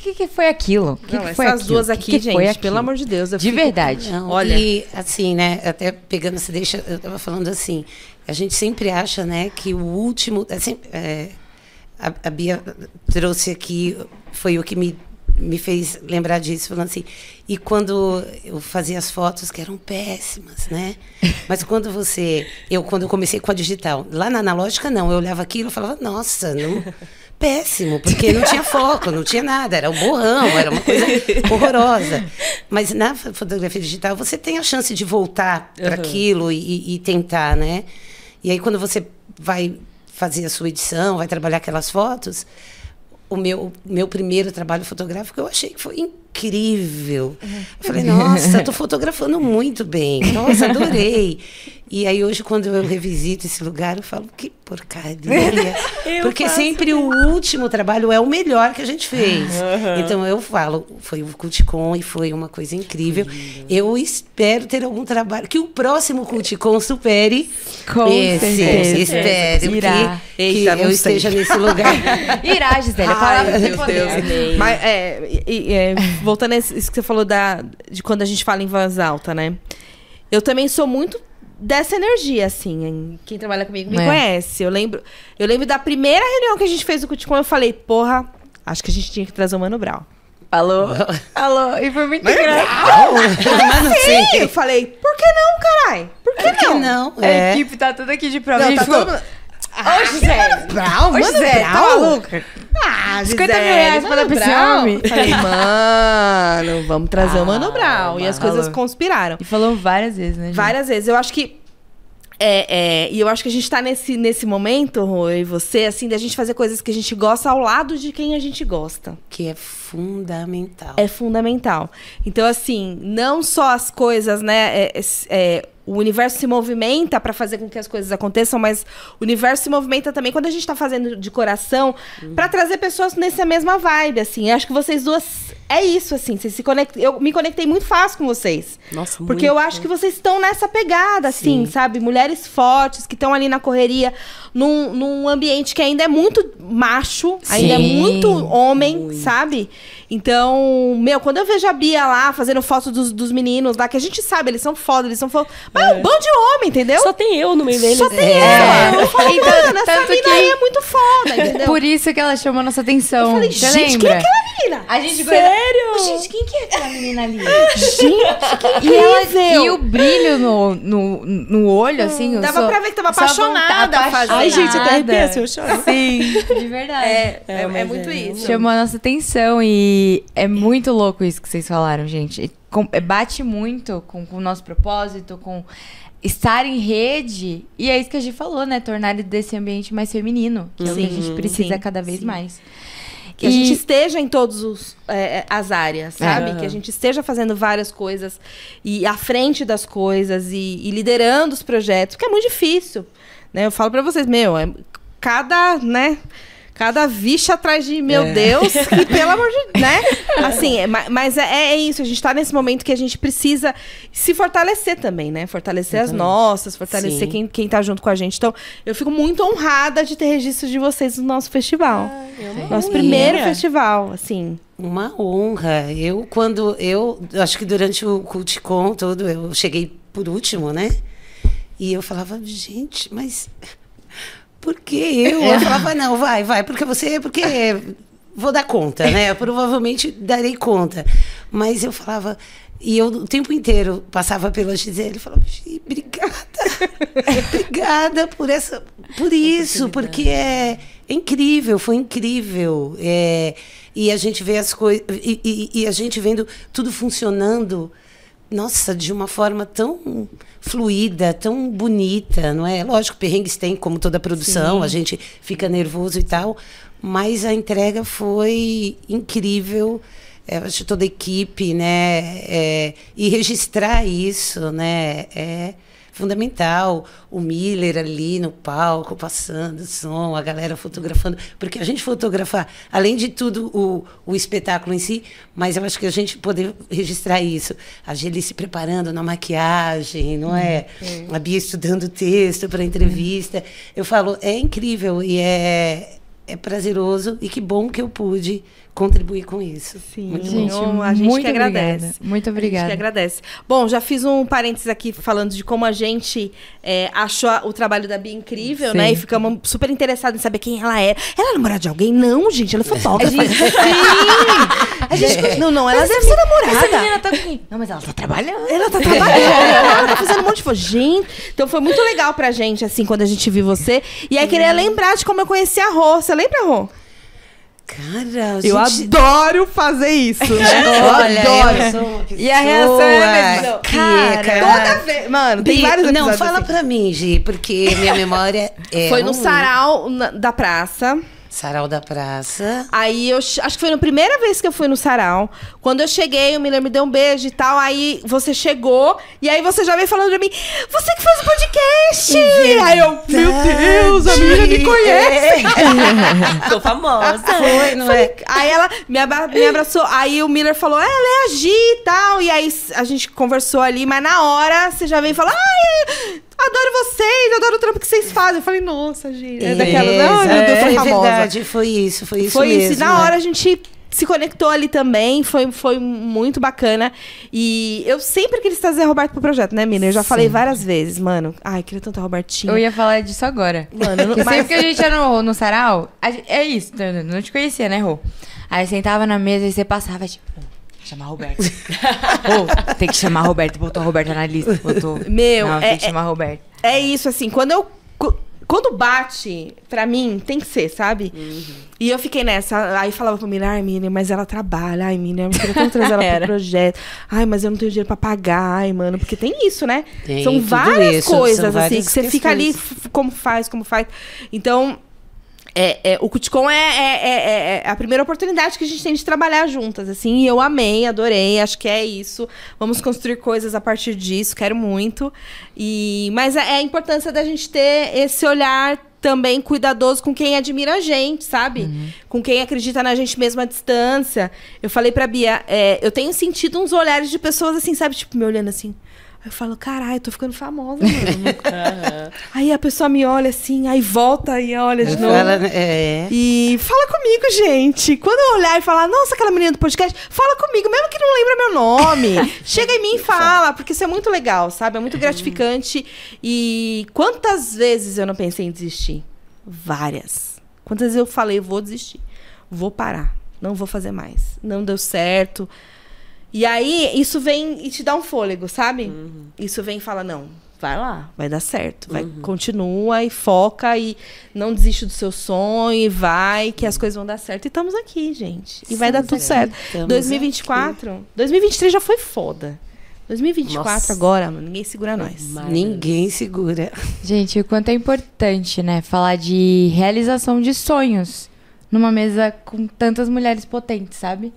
que, que foi aquilo? Que não, que foi essas aquilo? duas aqui, que gente, pelo amor de Deus. de fico... verdade. Não, Olha. E assim, né, até pegando essa deixa, eu tava falando assim, a gente sempre acha, né, que o último. Assim, é, a, a Bia trouxe aqui, foi o que me me fez lembrar disso, falando assim. E quando eu fazia as fotos que eram péssimas, né? Mas quando você, eu quando eu comecei com a digital, lá na analógica não, eu olhava aquilo e falava, nossa, não, péssimo, porque não tinha foco, não tinha nada, era um borrão, era uma coisa horrorosa. Mas na fotografia digital você tem a chance de voltar para uhum. aquilo e, e tentar, né? E aí quando você vai fazer a sua edição, vai trabalhar aquelas fotos, o meu, meu primeiro trabalho fotográfico eu achei que foi incrível. Eu falei, nossa, estou fotografando muito bem. Nossa, adorei. E aí hoje, quando eu revisito esse lugar, eu falo, que porcaria. Porque sempre o último trabalho é o melhor que a gente fez. Uhum. Então eu falo, foi o Culticom e foi uma coisa incrível. Eu espero ter algum trabalho, que o próximo Culticom supere Com esse. Certeza. Espero Irá. que, Eita, que eu esteja nesse lugar. Irá, Gisele, a palavra Ai, meu Deus. Mas, é, é, voltando a isso que você falou da, de quando a gente fala em voz alta, né? Eu também sou muito dessa energia, assim. Quem trabalha comigo me é. conhece. Eu lembro, eu lembro da primeira reunião que a gente fez o Cuticom, eu falei, porra, acho que a gente tinha que trazer o Mano Brown. Alô? Alô? E foi muito engraçado. Mas Sim, eu falei, por que não, caralho? Por que por não? não? É. A equipe tá tudo aqui de prova. Não, tá todo... Ah, Ô, Gisele. Brown, Ô, Gisele, tá maluca? Ah, 50 mil reais pra dar pra esse homem. Falei, mano, vamos trazer ah, o Mano Brown. E as coisas conspiraram. E falou várias vezes, né? Gente? Várias vezes. Eu acho que é, é, e eu acho que a gente tá nesse, nesse momento, Rô, e você, assim, da gente fazer coisas que a gente gosta ao lado de quem a gente gosta. Que é fundamental. É fundamental. Então, assim, não só as coisas, né? É, é o universo se movimenta para fazer com que as coisas aconteçam, mas o universo se movimenta também quando a gente está fazendo de coração uhum. para trazer pessoas nessa mesma vibe, assim. acho que vocês duas é isso, assim. Vocês se conectam. Eu me conectei muito fácil com vocês. Nossa, muito. Porque eu acho que vocês estão nessa pegada, assim, Sim. sabe? Mulheres fortes que estão ali na correria, num, num ambiente que ainda é muito macho, Sim. ainda é muito homem, muito. sabe? Então, meu, quando eu vejo a Bia lá fazendo foto dos, dos meninos lá, que a gente sabe, eles são foda, eles são foda. Mas é um bando de homem, entendeu? Só tem eu no meio deles. Só tem é. eu. Eu falo, então, mano, essa mina que... aí é muito foda, entendeu? Por isso que ela chamou nossa atenção. Eu falei, Você gente, lembra? quem é aquela menina? A gente Sério? Gente, quem que é aquela menina ali? gente, que e, ela, e o brilho no, no, no olho, assim. Hum, dava sou, pra ver que tava apaixonada. apaixonada. Ai, gente, até arrepia se eu choro. Sim, de verdade. É, é, é, é muito isso. Chamou a nossa atenção e é muito louco isso que vocês falaram, gente. É, bate muito com, com o nosso propósito, com estar em rede. E é isso que a gente falou, né? Tornar desse ambiente mais feminino. Que sim, é o que a gente precisa sim, cada vez sim. mais. Que e... a gente esteja em todas é, as áreas, sabe? É. Que a gente esteja fazendo várias coisas e à frente das coisas e, e liderando os projetos, que é muito difícil. Né? Eu falo para vocês, meu, é, cada, né? Cada vixe atrás de, meu é. Deus, e pelo amor de né? Assim, é, mas é, é, isso, a gente tá nesse momento que a gente precisa se fortalecer também, né? Fortalecer as nossas, fortalecer quem, quem tá junto com a gente. Então, eu fico muito honrada de ter registro de vocês no nosso festival. Ah, nosso primeiro festival, assim. Uma honra. Eu, quando eu, acho que durante o Culticom todo, eu cheguei por último, né? E eu falava, gente, mas por que eu? Eu falava, não, vai, vai, porque você, porque vou dar conta, né? Eu provavelmente darei conta. Mas eu falava, e eu o tempo inteiro passava pela Gisele e falava, obrigada, obrigada por essa, por isso, porque é, é incrível, foi incrível. É, e a gente vê as coisas, e, e, e a gente vendo tudo funcionando nossa, de uma forma tão fluida, tão bonita, não é? Lógico, perrengues tem, como toda produção, Sim. a gente fica nervoso e tal, mas a entrega foi incrível. É, acho toda a equipe, né? É, e registrar isso, né? É, fundamental. O Miller ali no palco, passando som, a galera fotografando. Porque a gente fotografa, além de tudo, o, o espetáculo em si, mas eu acho que a gente poder registrar isso. A Geli se preparando na maquiagem, não é? Uhum. A Bia estudando texto para entrevista. Eu falo, é incrível e é é prazeroso e que bom que eu pude contribuir com isso. Sim, Muito Gente, bom. a gente muito que agradece. obrigada. Muito A gente obrigada. que agradece. Bom, já fiz um parênteses aqui falando de como a gente é, achou a- o trabalho da Bia incrível, Sim. né? E ficamos super interessados em saber quem ela é. Ela é namorada de alguém? Não, gente, ela é fotógrafa. A gente... Não, não, ela deve ser Essa namorada. menina tá aqui. Não, mas ela tá trabalhando. Ela tá trabalhando, ela tá fazendo um monte de coisa. Gente, então foi muito legal pra gente, assim, quando a gente viu você. E aí queria lembrar de como eu conheci a Rô. Você lembra, Rô? Cara, Eu gente, adoro fazer isso, né? Eu Olha, adoro. eu E a reação é a mesma. Cara, cara, Toda vez. Mano, tem Bi, vários Não, fala assim. pra mim, Gi, porque minha memória é. Foi no sarau na- da praça. Sarau da Praça. Aí eu acho que foi na primeira vez que eu fui no sarau. Quando eu cheguei, o Miller me deu um beijo e tal. Aí você chegou e aí você já veio falando pra mim: Você que fez o podcast! Aí eu, meu Deus, a menina me conhece! Tô famosa. Foi, não é? Aí ela me, abra- me abraçou. Aí o Miller falou: "É, Ela é a Gi e tal. E aí a gente conversou ali, mas na hora você já veio falar: Ai, adoro vocês, adoro o trampo que vocês fazem. Eu falei: Nossa, Gi. É daquela. Não, meu Deus, é tô famosa. verdade, foi isso, foi isso foi mesmo. isso. E na né? hora a gente se conectou ali também. Foi, foi muito bacana. E eu sempre quis trazer a Roberto pro projeto, né, Mina? Eu já falei várias vezes, mano. Ai, queria tanto a Robertinho. Eu ia falar disso agora. Mano, não- Porque mas- sempre que a gente ia no, no sarau, a gente- é isso, não, não te conhecia, né, Rô? Aí sentava na mesa e você passava, tipo, "Pô, chamar a Roberta. Pô, tem que chamar a Roberta, botou a Roberta na lista, botou. Meu, não, é- tem que é- chamar a Roberta. É isso, assim, quando eu. Quando bate, pra mim, tem que ser, sabe? E eu fiquei nessa. Aí falava pra mim, ai, Miriam, mas ela trabalha. Ai, Miriam, eu queria tanto trazer ela pro projeto. Ai, mas eu não tenho dinheiro pra pagar. Ai, mano, porque tem isso, né? Tem são várias isso, são coisas, assim, várias que você fica ali, questões. como faz, como faz. Então. É, é, o Cuticom é, é, é- é a primeira oportunidade que a gente tem de trabalhar juntas, assim, e eu amei, adorei, acho que é isso. Vamos construir coisas a partir disso, quero muito. E, mas é é a importância da gente ter esse olhar também cuidadoso com quem admira a gente, sabe? Com quem acredita na gente mesmo à distância. Eu falei pra Bia, é, eu tenho sentido uns olhares de pessoas assim, sabe? Tipo, me olhando assim. Aí eu falo, caralho, eu tô ficando famosa, mano. Aí a pessoa me olha assim, aí volta e olha de novo. Fala, é. E fala comigo, gente. Quando eu olhar e falar, nossa, aquela menina do podcast, fala comigo, mesmo que não lembra meu nome. Chega em mim e fala, porque isso é muito legal, sabe? É muito gratificante. E quantas vezes eu não pensei em desistir? Várias. Quantas vezes eu falei, vou desistir. Vou parar. Não vou fazer mais. Não deu certo. E aí, isso vem e te dá um fôlego, sabe? Isso vem e fala, não, vai lá, vai dar certo. Vai, Continua e foca e não desiste do seu sonho e vai, que as coisas vão dar certo. E estamos aqui, gente. E vai dar tudo certo. Estamos 2024, 2023 já foi foda. 2024 Nossa. agora, mano, ninguém segura nós. Ninguém segura. Gente, o quanto é importante, né, falar de realização de sonhos numa mesa com tantas mulheres potentes, sabe?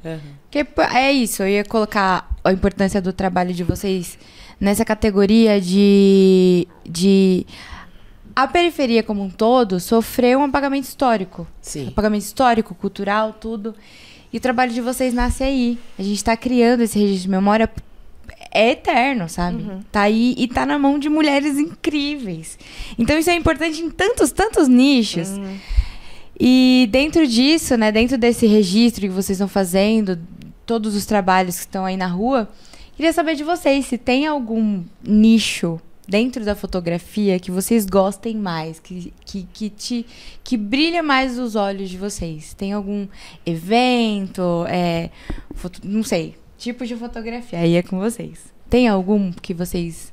Porque pô, é isso, eu ia colocar a importância do trabalho de vocês nessa categoria de. de a periferia como um todo sofreu um apagamento histórico. Sim. Apagamento histórico, cultural, tudo. E o trabalho de vocês nasce aí. A gente tá criando esse registro de memória. É eterno, sabe? Tá aí e tá na mão de mulheres incríveis. Então isso é importante em tantos, tantos nichos. E dentro disso, né, dentro desse registro que vocês estão fazendo, todos os trabalhos que estão aí na rua, queria saber de vocês se tem algum nicho dentro da fotografia que vocês gostem mais, que, que, que, te, que brilha mais os olhos de vocês. Tem algum evento, é, foto- não sei, tipo de fotografia, aí é com vocês. Tem algum que vocês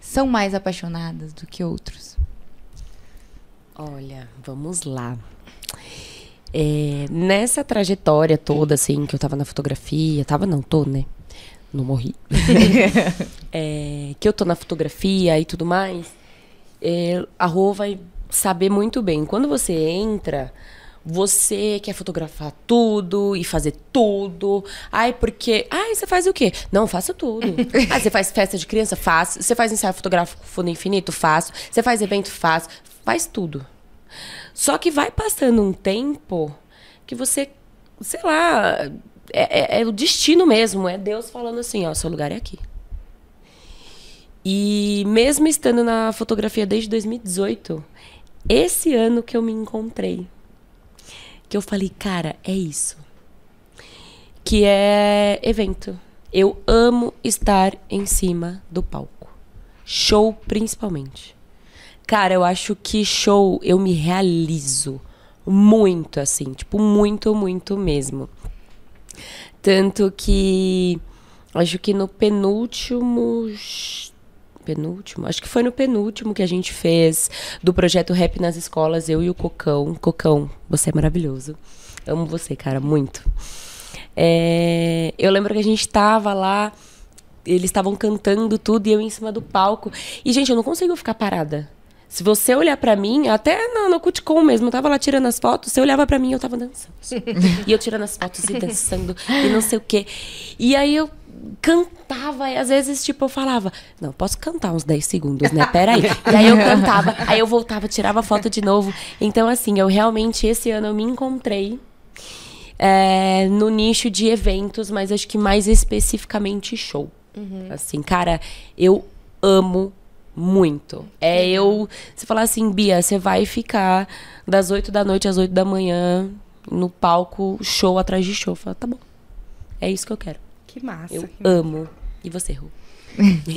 são mais apaixonadas do que outros? Olha, vamos lá. É, nessa trajetória toda, assim, que eu tava na fotografia, tava não, tô, né? Não morri. É, que eu tô na fotografia e tudo mais, é, a Rô vai saber muito bem. Quando você entra, você quer fotografar tudo e fazer tudo. Ai, porque. Ai, você faz o quê? Não, eu faço tudo. ah, você faz festa de criança? Faço. Você faz ensaio fotográfico fundo infinito? Faço. Você faz evento? Faço. Faz tudo. Só que vai passando um tempo que você, sei lá, é, é- é o destino mesmo, é Deus falando assim, ó, seu lugar é aqui. E mesmo estando na fotografia desde 2018, esse ano que eu me encontrei. que eu falei, cara, é isso. Que é evento. Eu amo estar em cima do palco. Show, principalmente. Cara, eu acho que show eu me realizo muito, assim. Tipo, muito, muito mesmo. Tanto que. Acho que no penúltimo penúltimo, acho que foi no penúltimo que a gente fez do projeto Rap nas escolas, eu e o Cocão. Cocão, você é maravilhoso. Amo você, cara, muito. É, eu lembro que a gente tava lá, eles estavam cantando tudo e eu em cima do palco. E, gente, eu não consigo ficar parada. Se você olhar para mim, até no, no Cuticom mesmo, eu tava lá tirando as fotos, você olhava para mim, eu tava dançando. e eu tirando as fotos e dançando e não sei o quê. E aí eu cantava e às vezes, tipo, eu falava, não, posso cantar uns 10 segundos, né? Peraí. E aí eu cantava, aí eu voltava, tirava foto de novo. Então, assim, eu realmente, esse ano eu me encontrei é, no nicho de eventos, mas acho que mais especificamente show. Uhum. Assim, cara, eu amo muito. É eu. Você falar assim, Bia, você vai ficar das 8 da noite às 8 da manhã no palco, show atrás de show. Fala, tá bom. É isso que eu quero. Que massa. Eu que amo. Massa. E você, Ru?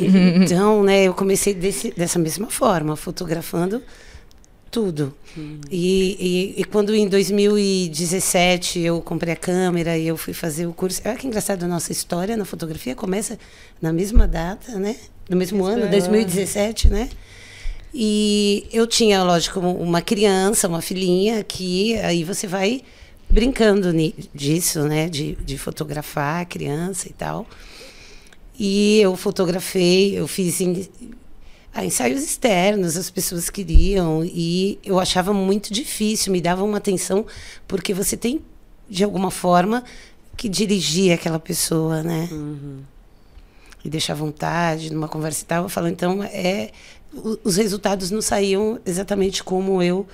então, né, eu comecei desse, dessa mesma forma, fotografando tudo. Hum. E, e, e, quando em 2017 eu comprei a câmera e eu fui fazer o curso. Olha que engraçado a nossa história na fotografia começa na mesma data, né? No mesmo ano, 2017, né? E eu tinha, lógico, uma criança, uma filhinha, que aí você vai brincando disso, né? De, de fotografar a criança e tal. E eu fotografei, eu fiz ah, ensaios externos, as pessoas queriam, e eu achava muito difícil, me dava uma atenção, porque você tem, de alguma forma, que dirigir aquela pessoa, né? Uhum. E deixar vontade, numa conversa e tal. Eu falo, então, é, os resultados não saíam exatamente como eu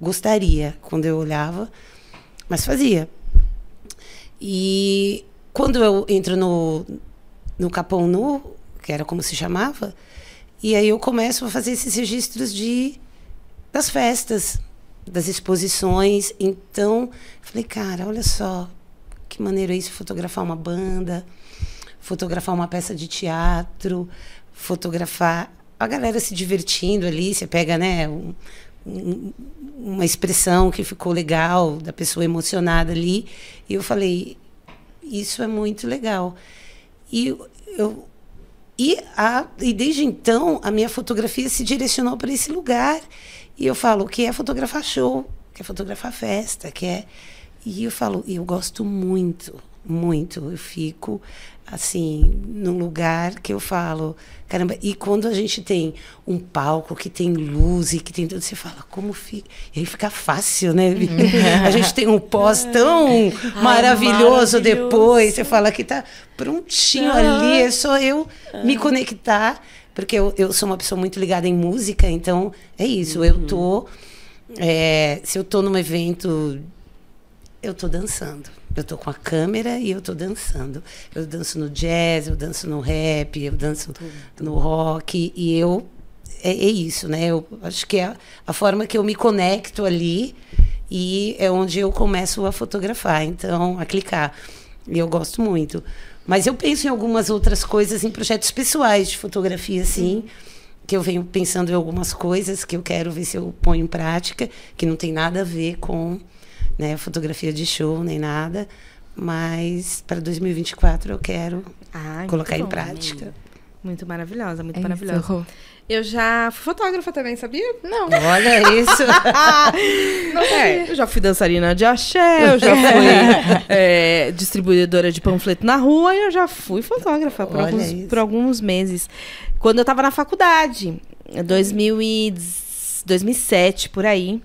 gostaria, quando eu olhava, mas fazia. E quando eu entro no, no Capão Nu, que era como se chamava, e aí eu começo a fazer esses registros de das festas, das exposições. Então, falei, cara, olha só que maneiro é isso fotografar uma banda, fotografar uma peça de teatro, fotografar a galera se divertindo ali, você pega, né, um, um, uma expressão que ficou legal da pessoa emocionada ali, e eu falei, isso é muito legal. E eu e, a, e desde então, a minha fotografia se direcionou para esse lugar. E eu falo que é fotografar show, que é fotografar festa, que é. E eu falo, eu gosto muito, muito. Eu fico assim, num lugar que eu falo, caramba, e quando a gente tem um palco que tem luz e que tem tudo, você fala, como fica? E aí fica fácil, né? a gente tem um pós tão Ai, maravilhoso, maravilhoso, depois, você fala que tá prontinho ali, é só eu me conectar, porque eu, eu sou uma pessoa muito ligada em música, então é isso, uhum. eu tô, é, se eu tô num evento, eu tô dançando. Eu tô com a câmera e eu tô dançando. Eu danço no jazz, eu danço no rap, eu danço Tudo. no rock e eu é, é, isso, né? Eu acho que é a, a forma que eu me conecto ali e é onde eu começo a fotografar, então a clicar. E eu gosto muito. Mas eu penso em algumas outras coisas, em projetos pessoais de fotografia, sim. Que eu venho pensando em algumas coisas que eu quero ver se eu ponho em prática, que não tem nada a ver com né, fotografia de show nem nada, mas para 2024 eu quero Ai, colocar bom, em prática. Amiga. Muito maravilhosa, muito é maravilhosa. Isso. Eu já fui fotógrafa também, sabia? Não. Olha isso. Não é, eu já fui dançarina de axé, eu já fui é, distribuidora de panfleto na rua e eu já fui fotógrafa por, alguns, por alguns, meses. Quando eu estava na faculdade, 2000 e 2007, por aí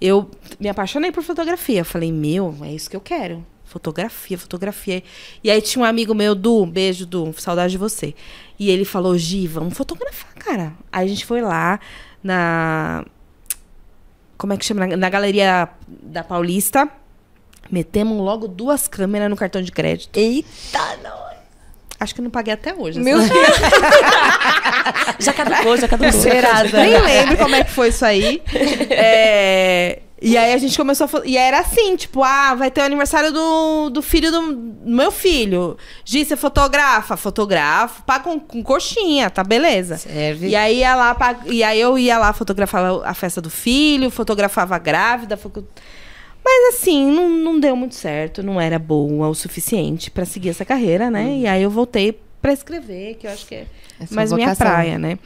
eu me apaixonei por fotografia. Falei, meu, é isso que eu quero. Fotografia, fotografia. E aí tinha um amigo meu, Du, beijo, Du, saudade de você. E ele falou, Gi, vamos fotografar, cara. Aí a gente foi lá na. Como é que chama? Na Galeria da Paulista. Metemos logo duas câmeras no cartão de crédito. Eita, não. Acho que não paguei até hoje. Meu Deus. já caducou, já caducou. Serasa. Nem lembro como é que foi isso aí. É, E aí a gente começou a. E era assim, tipo, ah, vai ter o aniversário do, do filho do, do meu filho. Gi, você fotografa? Fotografo, paga com, com coxinha, tá beleza. Serve. E aí ia lá, e aí eu ia lá fotografava a festa do filho, fotografava a grávida. Foto... Mas assim, não, não deu muito certo, não era boa o suficiente para seguir essa carreira, né? Hum. E aí eu voltei para escrever, que eu acho que é, é mais minha praia, né?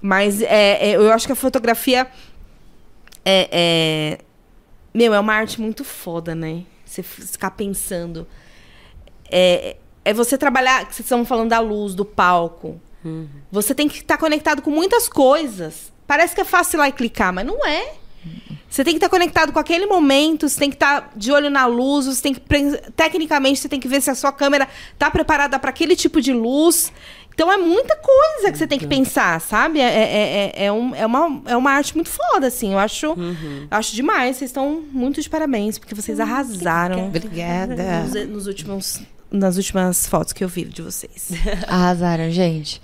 Mas é, é, eu acho que a fotografia é, é meu, é uma arte muito foda, né? Você ficar pensando. É, é você trabalhar. Vocês estão falando da luz, do palco. Uhum. Você tem que estar tá conectado com muitas coisas. Parece que é fácil ir lá e clicar, mas não é. Você tem que estar tá conectado com aquele momento, você tem que estar tá de olho na luz, você tem que tecnicamente você tem que ver se a sua câmera está preparada para aquele tipo de luz. Então é muita coisa que você tem que pensar, sabe? É, é, é, é, um, é, uma, é uma arte muito foda, assim. Eu acho, uhum. acho demais. Vocês estão muito de parabéns, porque vocês arrasaram. Obrigada. Nos, nos últimos, nas últimas fotos que eu vi de vocês. Arrasaram, gente.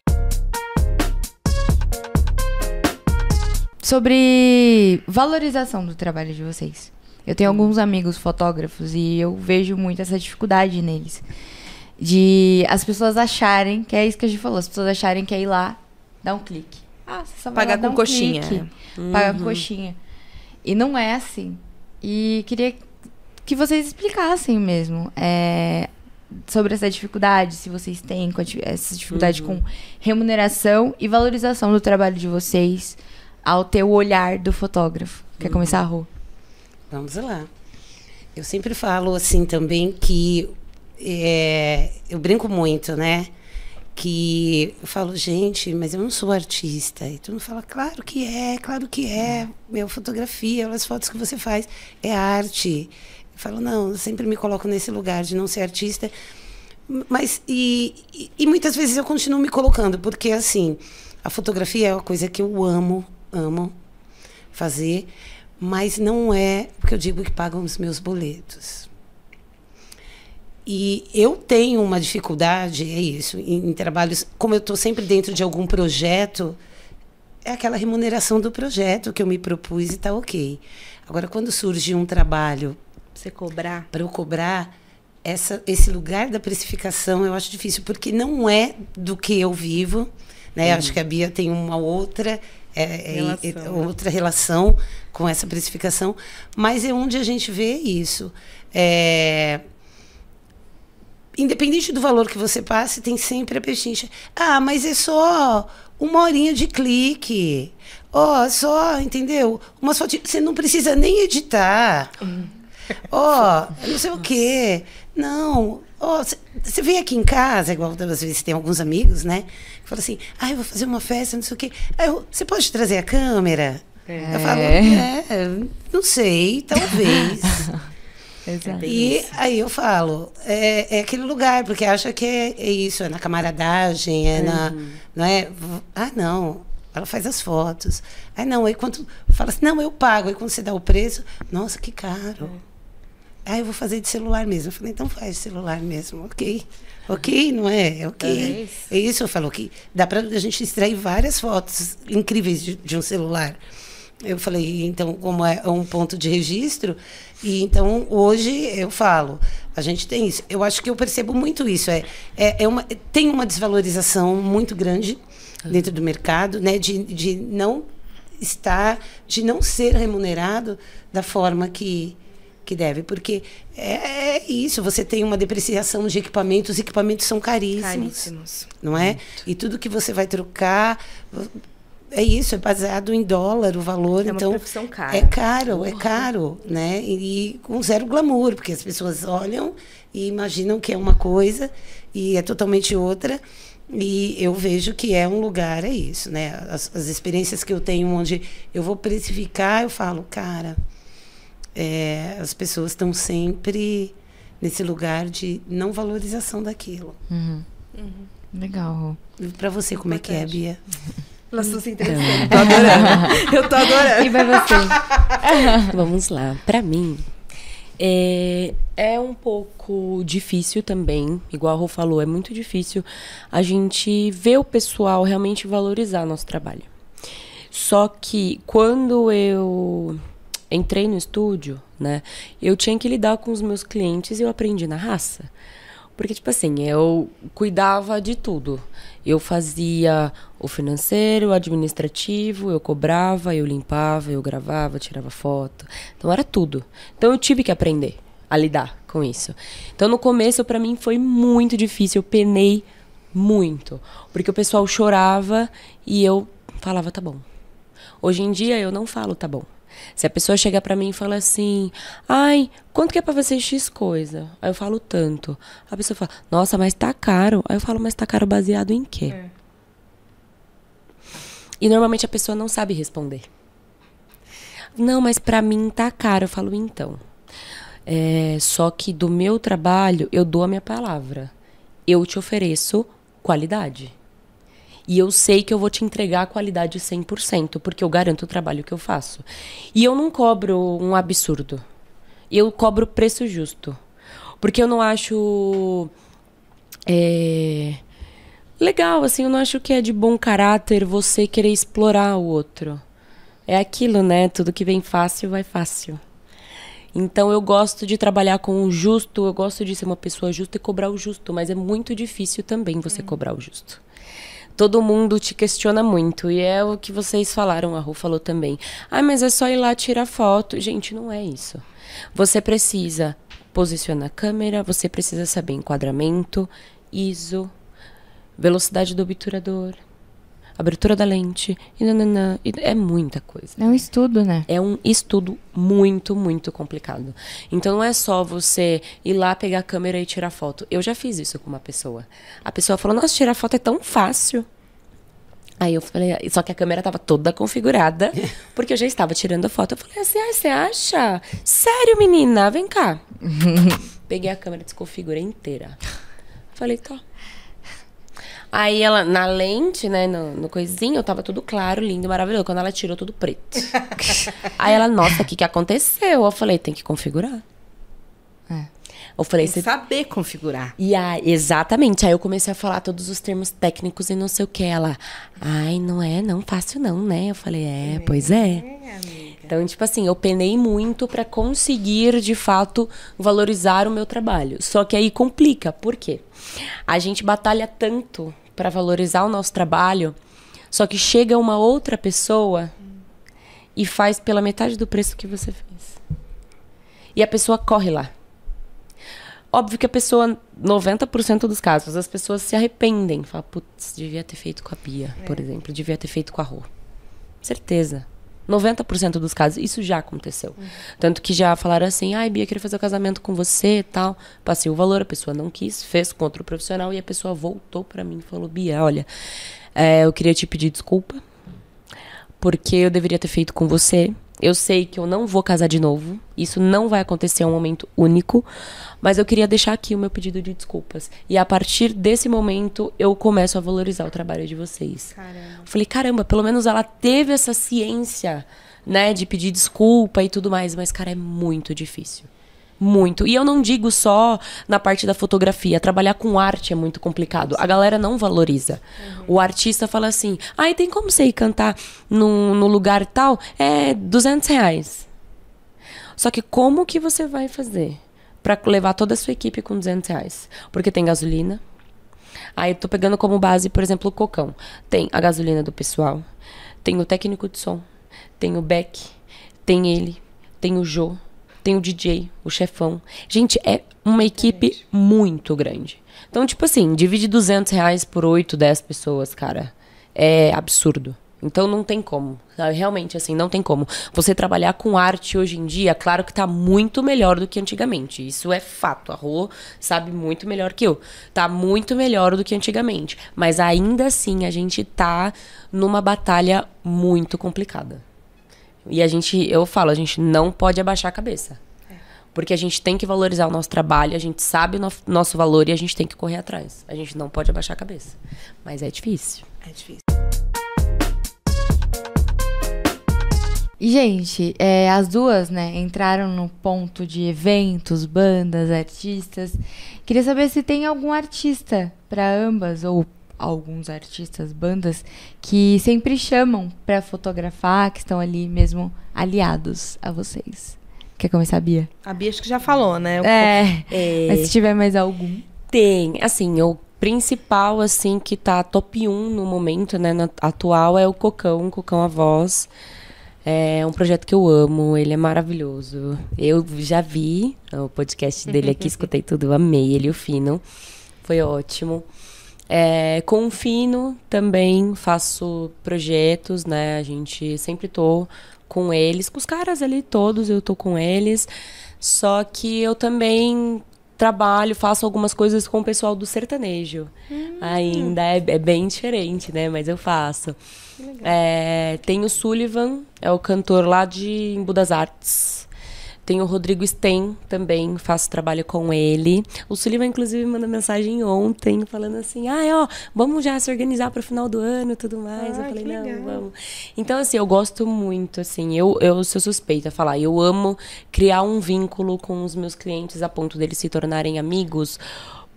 Sobre valorização do trabalho de vocês. Eu tenho alguns amigos fotógrafos e eu vejo muito essa dificuldade neles de as pessoas acharem, que é isso que a gente falou, as pessoas acharem que é ir lá, dar um clique. Ah, você só vai Pagar com um coxinha. Clique, uhum. Pagar com coxinha. E não é assim. E queria que vocês explicassem mesmo é, sobre essa dificuldade, se vocês têm essa dificuldade uhum. com remuneração e valorização do trabalho de vocês ao ter o olhar do fotógrafo. Quer uhum. começar, Rô? Vamos lá. Eu sempre falo assim também que é, eu brinco muito, né? Que eu falo, gente, mas eu não sou artista. E todo mundo fala, claro que é, claro que é. Meu, fotografia, as fotos que você faz, é arte. Eu falo, não, eu sempre me coloco nesse lugar de não ser artista. Mas, e, e, e muitas vezes eu continuo me colocando, porque assim, a fotografia é uma coisa que eu amo, amo fazer, mas não é o que eu digo que pagam os meus boletos. E eu tenho uma dificuldade, é isso, em, em trabalhos, como eu estou sempre dentro de algum projeto, é aquela remuneração do projeto que eu me propus e está ok. Agora, quando surge um trabalho. Você cobrar? Para eu cobrar, essa, esse lugar da precificação eu acho difícil, porque não é do que eu vivo. Né? Uhum. Acho que a Bia tem uma outra. É, é relação, é, outra relação com essa precificação, mas é onde a gente vê isso. É, independente do valor que você passe, tem sempre a pechincha. Ah, mas é só uma horinha de clique. Ó, oh, só, entendeu? Umas fotos. Você não precisa nem editar. Ó, oh, não sei o quê. Não. Ó, oh, você vem aqui em casa, igual às vezes tem alguns amigos, né? Que falam assim, ah, eu vou fazer uma festa, não sei o quê. Você pode trazer a câmera? É. Eu falo, é, não sei, talvez. Exato. E aí eu falo, é, é, aquele lugar, porque acha que é, é isso, é na camaradagem, é uhum. na. Não é? Ah, não. Ela faz as fotos. Ah, não. Aí quando fala assim, não, eu pago. Aí quando você dá o preço, nossa, que caro. É. Ah, eu vou fazer de celular mesmo. Eu falei, então faz de celular mesmo, ok. Ok, não é? ok. É isso. é isso, eu falo que dá para a gente extrair várias fotos incríveis de, de um celular. Eu falei, então, como é um ponto de registro, e então hoje eu falo, a gente tem isso. Eu acho que eu percebo muito isso. É, é, é uma, tem uma desvalorização muito grande dentro do mercado, né? De, de não estar, de não ser remunerado da forma que, que deve, porque é, é, isso, você tem uma depreciação de equipamentos, os equipamentos são caríssimos, caríssimos. não é? Muito. E tudo que você vai trocar, é isso, é baseado em dólar o valor. É uma então, profissão cara. É caro, é caro, né? E, e, com zero glamour, porque as pessoas olham e imaginam que é uma coisa e é totalmente outra. E eu vejo que é um lugar, é isso, né? As, as experiências que eu tenho onde eu vou precificar, eu falo, cara, é, as pessoas estão sempre nesse lugar de não valorização daquilo. Uhum. Uhum. Legal. Para você, como é que é, Bia? Elas estão se interessando. Tô adorando. Eu tô adorando. E vai você? Vamos lá. Para mim, é, é um pouco difícil também, igual a Rô falou, é muito difícil a gente ver o pessoal realmente valorizar nosso trabalho. Só que quando eu entrei no estúdio, né? Eu tinha que lidar com os meus clientes e eu aprendi na raça. Porque, tipo assim, eu cuidava de tudo. Eu fazia o financeiro, o administrativo, eu cobrava, eu limpava, eu gravava, tirava foto. Então era tudo. Então eu tive que aprender a lidar com isso. Então no começo para mim foi muito difícil, eu penei muito, porque o pessoal chorava e eu falava tá bom. Hoje em dia eu não falo tá bom. Se a pessoa chega para mim e fala assim: "Ai, quanto que é para você X coisa?" Aí eu falo tanto. A pessoa fala: "Nossa, mas tá caro". Aí eu falo: "Mas tá caro baseado em quê?" É. E normalmente a pessoa não sabe responder. Não, mas para mim tá caro. Eu falo: "Então, é, só que do meu trabalho eu dou a minha palavra. Eu te ofereço qualidade. E eu sei que eu vou te entregar a qualidade 100%, porque eu garanto o trabalho que eu faço. E eu não cobro um absurdo. Eu cobro preço justo. Porque eu não acho. É, legal, assim, eu não acho que é de bom caráter você querer explorar o outro. É aquilo, né? Tudo que vem fácil vai fácil. Então eu gosto de trabalhar com o justo, eu gosto de ser uma pessoa justa e cobrar o justo, mas é muito difícil também você hum. cobrar o justo todo mundo te questiona muito. E é o que vocês falaram, a Ru falou também. Ah, mas é só ir lá tirar foto. Gente, não é isso. Você precisa posicionar a câmera, você precisa saber enquadramento, ISO, velocidade do obturador, abertura da lente, e nananã, e é muita coisa. É um estudo, né? É um estudo muito, muito complicado. Então não é só você ir lá pegar a câmera e tirar foto. Eu já fiz isso com uma pessoa. A pessoa falou: "Nossa, tirar foto é tão fácil". Aí eu falei, só que a câmera estava toda configurada, porque eu já estava tirando a foto. Eu falei assim: ah, você acha? Sério, menina? Vem cá. Peguei a câmera, desconfigurei inteira. Falei, tá. Aí ela, na lente, né, no, no coisinho, tava tudo claro, lindo, maravilhoso. Quando ela tirou, tudo preto. Aí ela, nossa, o que, que aconteceu? Eu falei, tem que configurar. É. Eu falei, Tem que saber configurar. E aí, exatamente. Aí eu comecei a falar todos os termos técnicos e não sei o que. Ela, ai, não é não fácil não, né? Eu falei, é, é pois é. é então, tipo assim, eu penei muito para conseguir, de fato, valorizar o meu trabalho. Só que aí complica. Por quê? A gente batalha tanto para valorizar o nosso trabalho, só que chega uma outra pessoa e faz pela metade do preço que você fez. E a pessoa corre lá. Óbvio que a pessoa, 90% dos casos, as pessoas se arrependem. Falam, putz, devia ter feito com a Bia, é. por exemplo. Devia ter feito com a Rô. Certeza. 90% dos casos, isso já aconteceu. Uhum. Tanto que já falaram assim, ai, Bia, queria fazer o casamento com você e tal. Passei o valor, a pessoa não quis, fez com outro profissional e a pessoa voltou para mim e falou, Bia, olha, é, eu queria te pedir desculpa, porque eu deveria ter feito com você. Eu sei que eu não vou casar de novo. Isso não vai acontecer, é um momento único. Mas eu queria deixar aqui o meu pedido de desculpas. E a partir desse momento, eu começo a valorizar o trabalho de vocês. Caramba. Falei, caramba, pelo menos ela teve essa ciência, né, de pedir desculpa e tudo mais. Mas, cara, é muito difícil. Muito. E eu não digo só na parte da fotografia. Trabalhar com arte é muito complicado. A galera não valoriza. Uhum. O artista fala assim: ah, tem como você ir cantar no, no lugar tal? É 200 reais. Só que como que você vai fazer? para levar toda a sua equipe com 200 reais. Porque tem gasolina. Aí eu tô pegando como base, por exemplo, o Cocão. Tem a gasolina do pessoal, tem o técnico de som, tem o Beck, tem ele, tem o Jô, tem o DJ, o chefão. Gente, é uma equipe muito grande. Então, tipo assim, divide 200 reais por 8, 10 pessoas, cara. É absurdo. Então não tem como. Realmente, assim, não tem como. Você trabalhar com arte hoje em dia, claro que está muito melhor do que antigamente. Isso é fato. A Rô sabe muito melhor que eu. Tá muito melhor do que antigamente. Mas ainda assim, a gente tá numa batalha muito complicada. E a gente, eu falo, a gente não pode abaixar a cabeça. Porque a gente tem que valorizar o nosso trabalho, a gente sabe o no nosso valor e a gente tem que correr atrás. A gente não pode abaixar a cabeça. Mas é difícil. É difícil. E, gente, é, as duas, né, entraram no ponto de eventos, bandas, artistas. Queria saber se tem algum artista para ambas, ou alguns artistas, bandas, que sempre chamam para fotografar, que estão ali mesmo aliados a vocês. Quer começar, Bia? A Bia acho que já falou, né? É, é... Mas se tiver mais algum. Tem. Assim, o principal, assim, que tá top 1 no momento, né, no atual, é o Cocão, Cocão a Voz. É um projeto que eu amo, ele é maravilhoso. Eu já vi o podcast dele aqui, escutei tudo, amei ele o Fino. Foi ótimo. É, com o Fino também faço projetos, né? A gente sempre tô com eles, com os caras ali todos, eu tô com eles. Só que eu também trabalho, faço algumas coisas com o pessoal do sertanejo. Hum. Ainda é, é, bem diferente, né? Mas eu faço. É, tem o Sullivan, é o cantor lá de Embu das Artes. Tem o Rodrigo Sten também, faço trabalho com ele. O Sullivan, inclusive, mandou mensagem ontem falando assim: ah, ó, vamos já se organizar para o final do ano e tudo mais. Ah, eu falei, não, legal. vamos. Então, assim, eu gosto muito, assim, eu, eu sou suspeita a falar. Eu amo criar um vínculo com os meus clientes a ponto deles se tornarem amigos,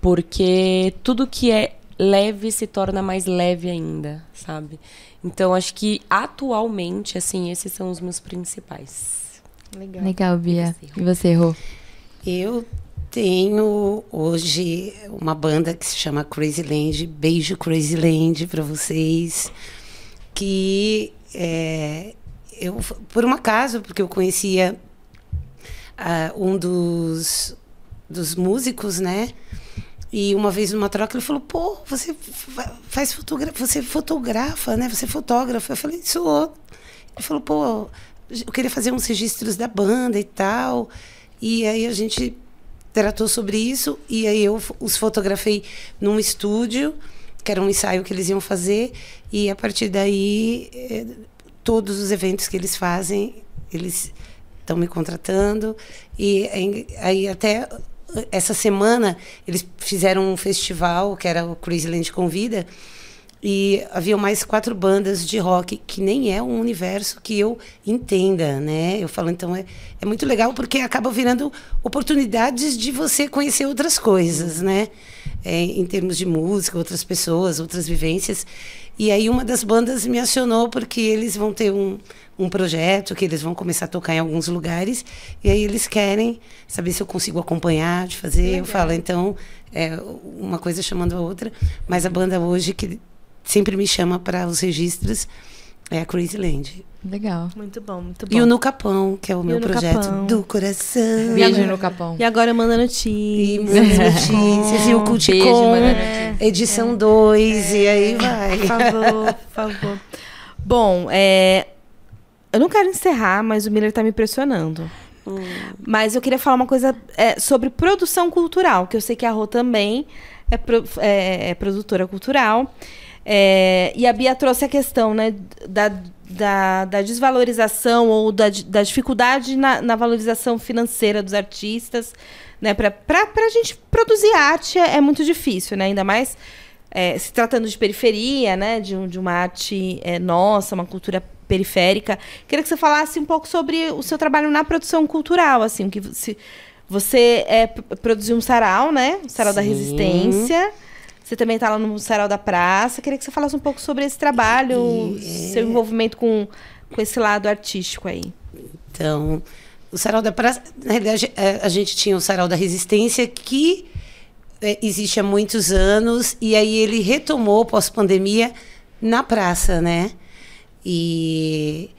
porque tudo que é leve se torna mais leve ainda, sabe? Então, acho que atualmente, assim, esses são os meus principais. Legal. Legal, Bia. E você, Rô? Eu tenho hoje uma banda que se chama Crazy Land. Beijo Crazy Land para vocês. Que é, eu, por um acaso, porque eu conhecia uh, um dos, dos músicos, né? E uma vez numa troca ele falou: "Pô, você faz fotogra você fotografa, né? Você é fotógrafo". Eu falei: "Sou". Ele falou: "Pô, eu queria fazer uns registros da banda e tal. E aí a gente tratou sobre isso. E aí eu os fotografei num estúdio, que era um ensaio que eles iam fazer, e a partir daí eh, todos os eventos que eles fazem, eles estão me contratando. E aí até essa semana eles fizeram um festival que era o Crazyland Convida e havia mais quatro bandas de rock, que nem é um universo que eu entenda, né? Eu falo, então, é, é muito legal porque acaba virando oportunidades de você conhecer outras coisas, né? É, em termos de música, outras pessoas, outras vivências. E aí uma das bandas me acionou porque eles vão ter um, um projeto que eles vão começar a tocar em alguns lugares e aí eles querem saber se eu consigo acompanhar, de fazer. Eu falo, então, é uma coisa chamando a outra. Mas a banda hoje que sempre me chama para os registros é a Crazy Land. Legal. Muito bom, muito bom. E o No Capão, que é o meu projeto Capão. do coração. Beijo no Capão. E agora manda notícias. E manda notícias. e o Culticom, edição 2, é. e aí vai. Por favor, por favor. Bom, é, eu não quero encerrar, mas o Miller está me pressionando. Hum. Mas eu queria falar uma coisa é, sobre produção cultural, que eu sei que a Rô também é, pro, é, é produtora cultural. É, e a Bia trouxe a questão né, da, da, da desvalorização ou da, da dificuldade na, na, valorização financeira dos artistas. Né, Para a gente produzir arte é, é, muito difícil, né? ainda mais é, se tratando de periferia, né, de, de uma arte é, nossa, uma cultura periférica. Queria que você falasse um pouco sobre o seu trabalho na produção cultural, assim, que se, você é, produziu um sarau, né? Um sarau Sim. da resistência. Você também está lá no Sarau da Praça. Queria que você falasse um pouco sobre esse trabalho, e... seu envolvimento com, com esse lado artístico aí. Então, o Sarau da Praça, na realidade, é, a gente tinha o Sarau da Resistência, que é, existe há muitos anos, e aí ele retomou pós-pandemia na praça, né? E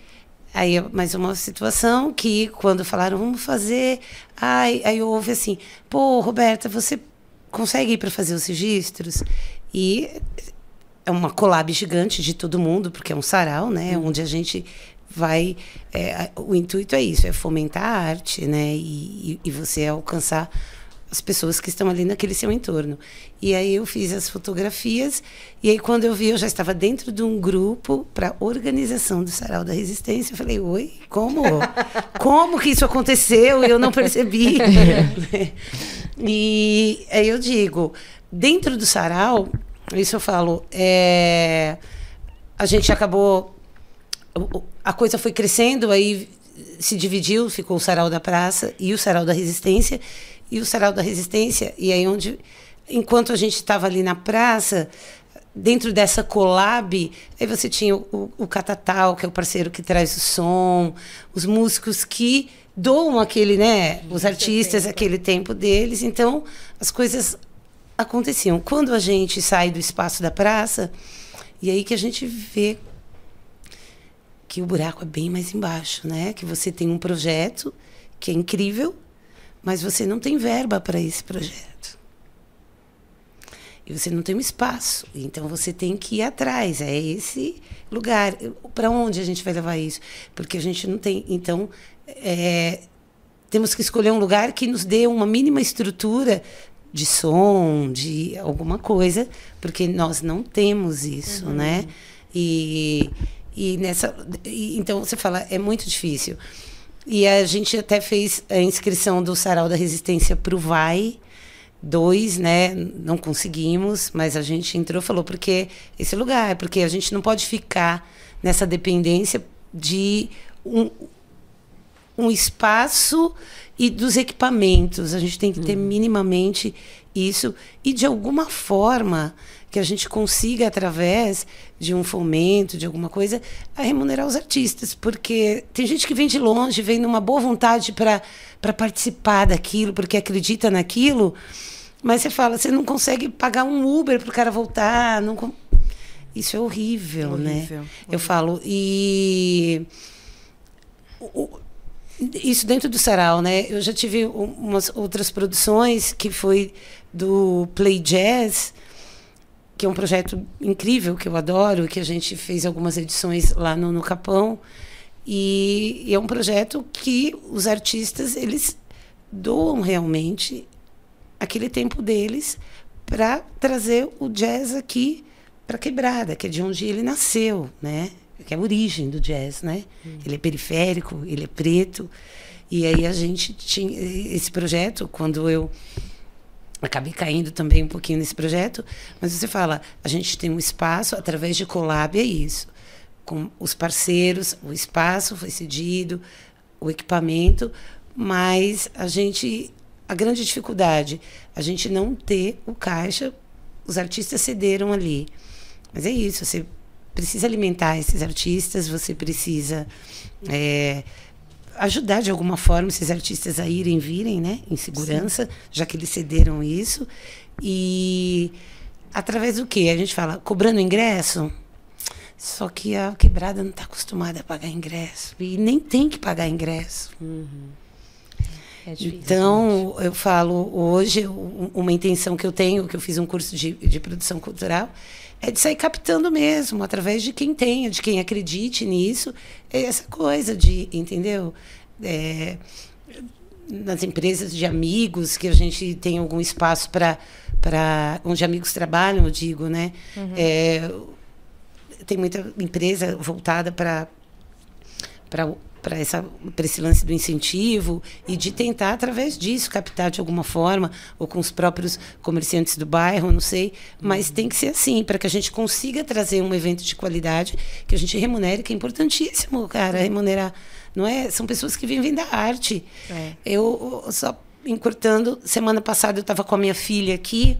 aí mais uma situação que quando falaram vamos fazer, ai, aí houve assim, pô, Roberta, você consegue ir para fazer os registros e é uma collab gigante de todo mundo, porque é um sarau, né? Uhum. Onde a gente vai. É, o intuito é isso, é fomentar a arte, né? E, e, você alcançar as pessoas que estão ali naquele seu entorno. E aí eu fiz as fotografias, e aí quando eu vi, eu já estava dentro de um grupo para organização do Sarau da Resistência. Eu falei, oi, como? Como que isso aconteceu? E eu não percebi. E aí eu digo, dentro do sarau, isso eu falo, é, a gente acabou. A coisa foi crescendo, aí se dividiu, ficou o sarau da praça e o sarau da resistência. E o sarau da resistência, e aí onde. Enquanto a gente estava ali na praça, dentro dessa collab, aí você tinha o, o Catatal, que é o parceiro que traz o som, os músicos que doam aquele, né, os artistas, aquele tempo deles. Então, as coisas aconteciam. Quando a gente sai do espaço da praça, e aí que a gente vê que o buraco é bem mais embaixo, né? Que você tem um projeto que é incrível, mas você não tem verba para esse projeto. E você não tem um espaço. Então você tem que ir atrás. É esse lugar. Para onde a gente vai levar isso? Porque a gente não tem. Então, é, temos que escolher um lugar que nos dê uma mínima estrutura de som, de alguma coisa, porque nós não temos isso, uhum. né? E, e nessa, e, então você fala é muito difícil. E a gente até fez a inscrição do Sarau da Resistência para o Vai dois, né? Não conseguimos, mas a gente entrou, falou porque esse lugar, porque a gente não pode ficar nessa dependência de um, um espaço e dos equipamentos. A gente tem que ter uhum. minimamente isso e de alguma forma que a gente consiga através de um fomento, de alguma coisa, a remunerar os artistas, porque tem gente que vem de longe, vem numa boa vontade para participar daquilo, porque acredita naquilo, mas você fala, você não consegue pagar um Uber para o cara voltar, não isso é horrível, horrível né? Horrível. Eu falo e isso dentro do sarau, né? Eu já tive umas outras produções que foi do Play Jazz, que é um projeto incrível que eu adoro, que a gente fez algumas edições lá no, no Capão. E, e é um projeto que os artistas eles doam realmente aquele tempo deles para trazer o jazz aqui para quebrada, que é de onde ele nasceu, né? que é a origem do jazz, né? Hum. Ele é periférico, ele é preto. E aí a gente tinha esse projeto, quando eu acabei caindo também um pouquinho nesse projeto, mas você fala, a gente tem um espaço através de collab é isso. Com os parceiros, o espaço foi cedido, o equipamento, mas a gente a grande dificuldade, a gente não ter o caixa, os artistas cederam ali. Mas é isso, você precisa alimentar esses artistas, você precisa é, ajudar de alguma forma esses artistas a irem, virem, né, em segurança, Sim. já que eles cederam isso. E através do que? A gente fala, cobrando ingresso? Só que a quebrada não está acostumada a pagar ingresso. E nem tem que pagar ingresso. Uhum. É difícil, então, gente. eu falo, hoje, uma intenção que eu tenho, que eu fiz um curso de, de produção cultural, é de sair captando mesmo, através de quem tenha, de quem acredite nisso. É essa coisa de, entendeu? É, nas empresas de amigos, que a gente tem algum espaço para. onde amigos trabalham, eu digo, né? Uhum. É, tem muita empresa voltada para para esse lance do incentivo e de tentar, através disso, captar de alguma forma, ou com os próprios comerciantes do bairro, não sei. Mas uhum. tem que ser assim, para que a gente consiga trazer um evento de qualidade que a gente remunere, que é importantíssimo, cara, remunerar. Não é? São pessoas que vivem da arte. É. Eu, só encurtando, semana passada eu estava com a minha filha aqui,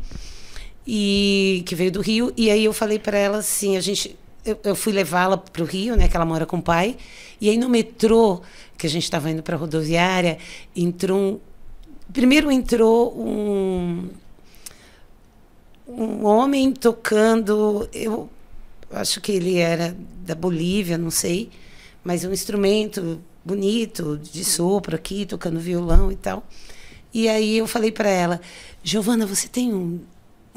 e que veio do Rio, e aí eu falei para ela assim, a gente eu, eu fui levá-la para o Rio, né, que ela mora com o pai. E aí no metrô, que a gente estava indo para a rodoviária, entrou um, primeiro entrou um um homem tocando, eu acho que ele era da Bolívia, não sei, mas um instrumento bonito de sopro aqui, tocando violão e tal. E aí eu falei para ela, Giovana, você tem um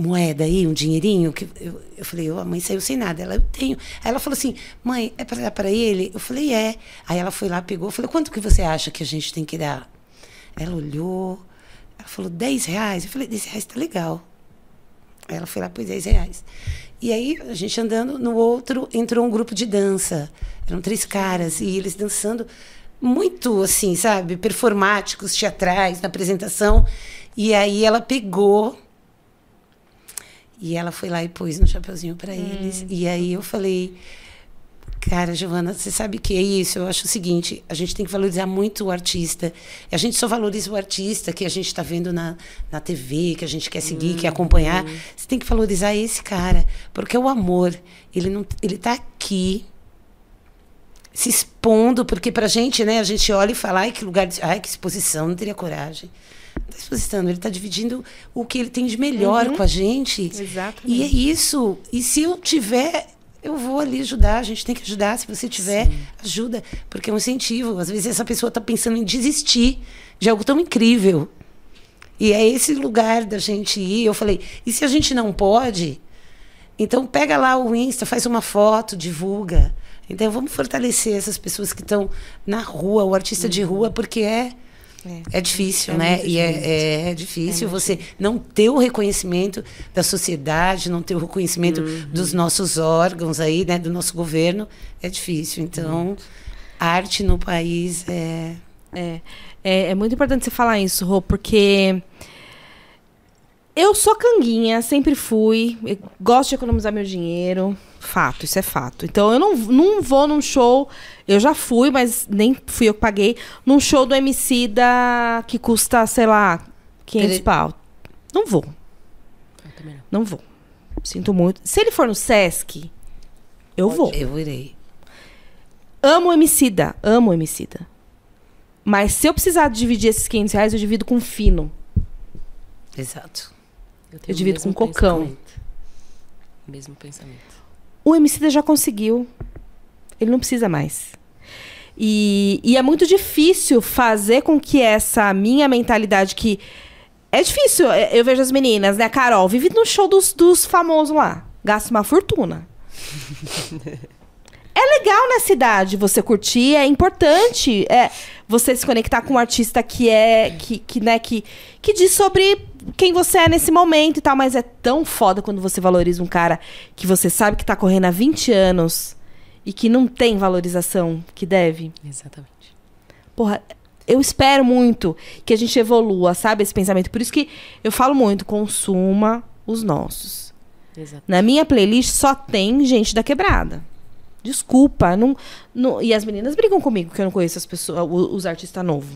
moeda aí, um dinheirinho? que Eu, eu falei, oh, a mãe saiu sem nada. Ela, eu tenho. Aí ela falou assim, mãe, é para dar para ele? Eu falei, é. Aí ela foi lá, pegou, eu falei, quanto que você acha que a gente tem que dar? Ela olhou, ela falou, 10 reais. Eu falei, 10 reais tá legal. Aí ela foi lá, pôs 10 reais. E aí, a gente andando, no outro entrou um grupo de dança. Eram três caras, e eles dançando muito assim, sabe, performáticos, teatrais, na apresentação. E aí ela pegou e ela foi lá e pôs no chapeuzinho para eles. Hum. E aí eu falei, Cara, Giovana, você sabe que é isso? Eu acho o seguinte: a gente tem que valorizar muito o artista. A gente só valoriza o artista que a gente está vendo na, na TV, que a gente quer seguir, quer acompanhar. Você tem que valorizar esse cara, porque o amor, ele não, ele está aqui se expondo, porque pra gente, né, a gente olha e fala, ai, que lugar, de, ai, que exposição, não teria coragem. Não está expositando, ele está dividindo o que ele tem de melhor Uhum. com a gente. Exatamente. E é isso. E se eu tiver, eu vou ali ajudar. A gente tem que ajudar. Se você tiver, ajuda. Porque é um incentivo. Às vezes essa pessoa está pensando em desistir de algo tão incrível. E é esse lugar da gente ir. Eu falei, e se a gente não pode? Então pega lá o Insta, faz uma foto, divulga. Então vamos fortalecer essas pessoas que estão na rua, o artista de rua, porque é é, difícil, É né? muito E é, é, é difícil você não ter o reconhecimento da sociedade, não ter o reconhecimento dos nossos órgãos aí, né? Do nosso governo. É difícil. Então, arte no país é. É, é, é muito importante você falar isso, Rô, porque eu sou canguinha, sempre fui, gosto de economizar meu dinheiro, fato, isso é fato. Então eu não, não vou num show, eu já fui, mas nem fui eu que paguei, num show do MC da que custa, sei lá, 500 Ele- pau. Não vou, Eu não. não vou. Sinto muito. Se ele for no Sesc, eu vou. Eu irei. Amo o Emicida, amo o Emicida. Mas se eu precisar dividir esses 500 reais, eu divido com fino. Exato. Eu o divido com cocão. Mesmo pensamento. O Emicida já conseguiu. Ele não precisa mais. E, e é muito difícil fazer com que essa minha mentalidade que... É difícil. Eu eu vejo as meninas, né? Carol vive no show dos, dos famosos lá. Gasta uma fortuna. É legal na cidade você curtir, é importante é, você se conectar com um artista que é que, que, né, que, que diz sobre quem você é nesse momento e tal, mas é tão foda quando você valoriza um cara que você sabe que tá correndo há 20 anos e que não tem valorização que deve. Exatamente. Porra, eu espero muito que a gente evolua, sabe, esse pensamento. Por isso que eu falo muito, consuma os nossos. Exato. Na minha playlist só tem gente da quebrada. Desculpa. Não, não- e as meninas brigam comigo que eu não conheço as pessoas, os artistas novos.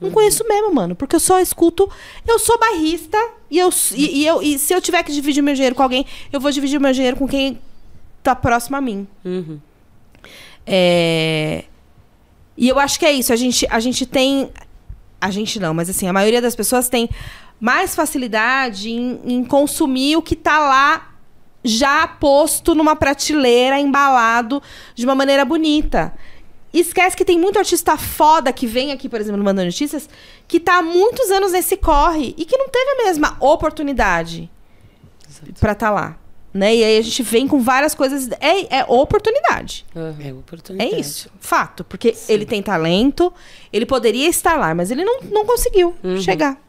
Não conheço mesmo, mano. Porque eu só escuto. Eu sou barrista e, eu, e, e eu, e se eu tiver que dividir meu dinheiro com alguém, eu vou dividir meu dinheiro com quem tá próximo a mim. Uhum. É, E eu acho que é isso. A gente, a gente tem. A gente não, mas assim, a maioria das pessoas tem mais facilidade em, em consumir o que tá lá já posto numa prateleira, embalado de uma maneira bonita. Esquece que tem muito artista foda que vem aqui, por exemplo, no Mandando Notícias, que tá há muitos anos nesse corre e que não teve a mesma oportunidade pra estar lá. Né? E aí a gente vem com várias coisas. É, é oportunidade. Uhum. É oportunidade. É isso, fato. Porque ele tem talento, ele poderia estar lá, mas ele não, não conseguiu chegar.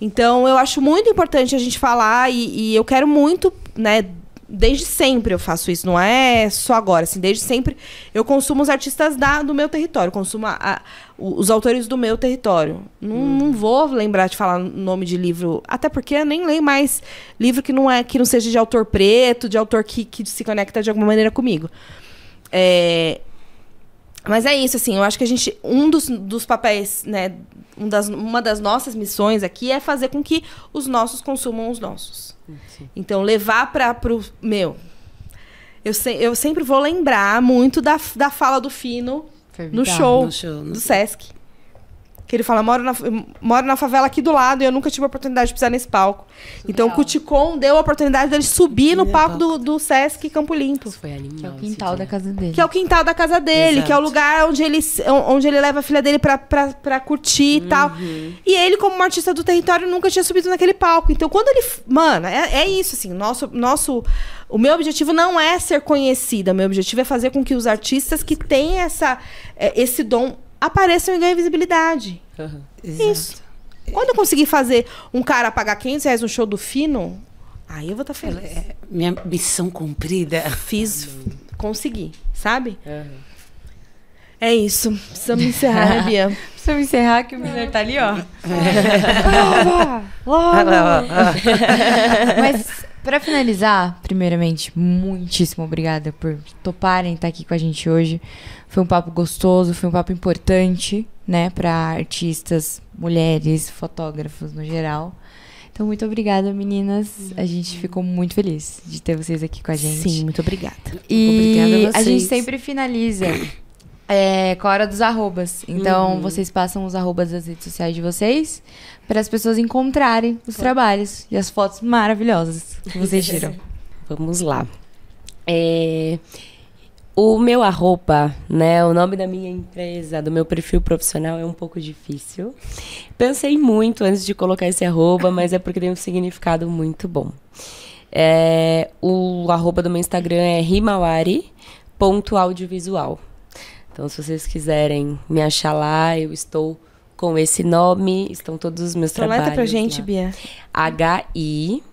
Então, eu acho muito importante a gente falar, e, e eu quero muito, né? Desde sempre eu faço isso, não é só agora, assim, desde sempre eu consumo os artistas da, do meu território, consumo a- a- os autores do meu território. Não, não vou lembrar de falar nome de livro, até porque eu nem leio mais livro que não é que não seja de autor preto, de autor que, que se conecta de alguma maneira comigo. É, mas é isso, assim, eu acho que a gente. Um dos, dos papéis, né? Um das, uma das nossas missões aqui é fazer com que os nossos consumam os nossos. Então, levar para pro. Meu. Eu, se, eu sempre vou lembrar muito da, da fala do Fino no show, No show, no- do Sesc. Que ele fala, moro na, moro na favela aqui do lado e eu nunca tive a oportunidade de pisar nesse palco. Então o Cuticom deu a oportunidade dele subir no palco do, do Sesc Campo Limpo. Isso foi animal. Que é o esse quintal da casa dele. Que é o quintal da casa dele, que é o Exato. lugar onde ele, onde ele leva a filha dele pra, pra, pra curtir e tal. E ele, como um artista do território, nunca tinha subido naquele palco. Então, quando ele. Mano, é, é isso, assim. Nosso, nosso, o meu objetivo não é ser conhecida. O meu objetivo é fazer com que os artistas que têm essa, é, esse dom apareçam e ganhem visibilidade. Uhum. Exato. Isso. Quando eu conseguir fazer um cara pagar 500 reais no show do Fino, aí eu vou estar feliz. É minha missão cumprida. Fiz, consegui, sabe? Uhum. É isso. Precisamos encerrar, né, Bia? Precisa encerrar que o Miller tá ali, ó. Ó, ó. Mas Para finalizar, primeiramente, muitíssimo obrigada por toparem estar aqui com a gente hoje. Foi um papo gostoso, foi um papo importante, né, para artistas, mulheres, fotógrafos no geral. Então, muito obrigada, meninas. A gente ficou muito feliz de ter vocês aqui com a gente. Sim, muito obrigada. E Obrigada a a gente sempre finaliza é, com a hora dos arrobas. Então, Uhum. vocês passam os arrobas das redes sociais de vocês para as pessoas encontrarem os trabalhos e as fotos maravilhosas que vocês tiram. Vamos lá. É, o meu arroba, né? O nome da minha empresa, do meu perfil profissional é um pouco difícil. Pensei muito antes de colocar esse arroba, mas é porque tem um significado muito bom. É, o arroba do meu Instagram é rimawari.audiovisual. Então, se vocês quiserem me achar lá, eu estou com esse nome, estão todos os meus Soleta trabalhos. pra gente, lá. Bia. H-I-M-A-W-A-R-I.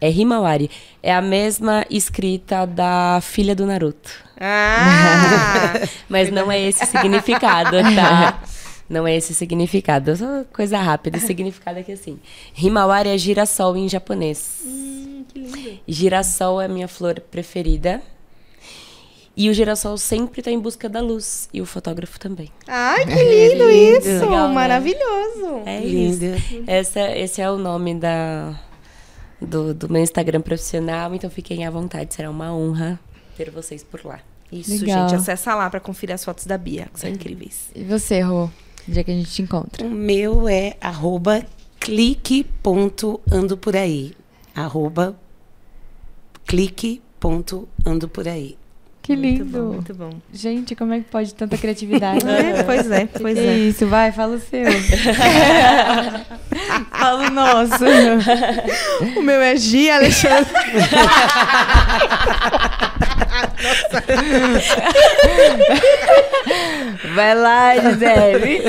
É Himawari. É a mesma escrita da filha do Naruto. Ah! Mas não é esse significado, tá? Não é esse significado. Só coisa rápida. O significado é que assim. Himawari é girassol em japonês. que lindo. Girassol é a minha flor preferida. E o girassol sempre tá em busca da luz. E o fotógrafo também. Ai, que lindo isso! Legal, né? Maravilhoso. É isso. Linda. Essa, esse é o nome da, do, do meu Instagram profissional, então fiquem à vontade, será uma honra ter vocês por lá. Isso, Legal. gente. Acessa lá pra conferir as fotos da Bia, que são incríveis. E você, Rô? Onde é que a gente te encontra? O meu é arroba clique.ando por aí. Arroba clique.ando por aí. Que lindo. Muito bom, muito bom. Gente, como é que pode tanta criatividade? É, pois é, pois que é. isso, vai, fala o seu. fala o nosso. O meu é Gia Alexandre. Vai lá, Gisele.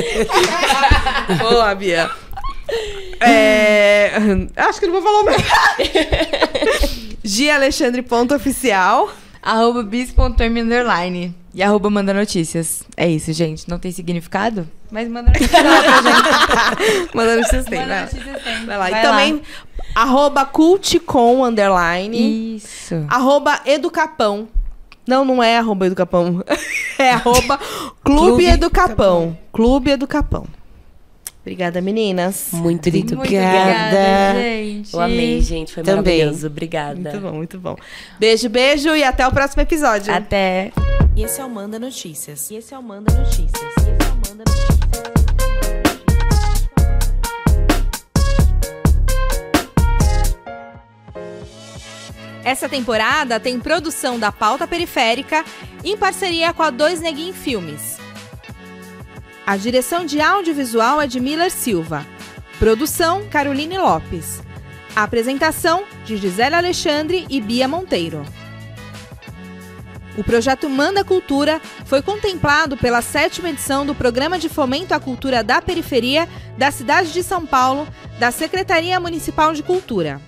Boa, Bia. É, Acho que não vou falar o meu. Gia Alexandre ponto oficial. Arroba bis.m underline. E arroba manda notícias. É isso, gente. Não tem significado? Mas manda notícias lá pra gente. Mandando vocês tem, Manda vai. notícias tem. Vai lá. Vai e também, arroba culticom, underline. Isso. Arroba educapão. Não, não é arroba educapão. É arroba clube Clube educapão. Clube educapão. Obrigada, meninas. Muito, muito, Muito Obrigada. obrigada, gente. Eu amei, gente, foi Também. maravilhoso. Obrigada. Muito bom, muito bom. Beijo, beijo e até o próximo episódio. Até. E esse é o Manda Notícias. E esse é o Manda Notícias. E esse é o Manda Notícias. Essa temporada tem produção da Pauta Periférica em parceria com a Dois Neguin Filmes. A direção de audiovisual é de Miller Silva. Produção Caroline Lopes. Apresentação de Gisele Alexandre e Bia Monteiro. O projeto Manda Cultura foi contemplado pela sétima edição do Programa de Fomento à Cultura da Periferia da cidade de São Paulo, da Secretaria Municipal de Cultura.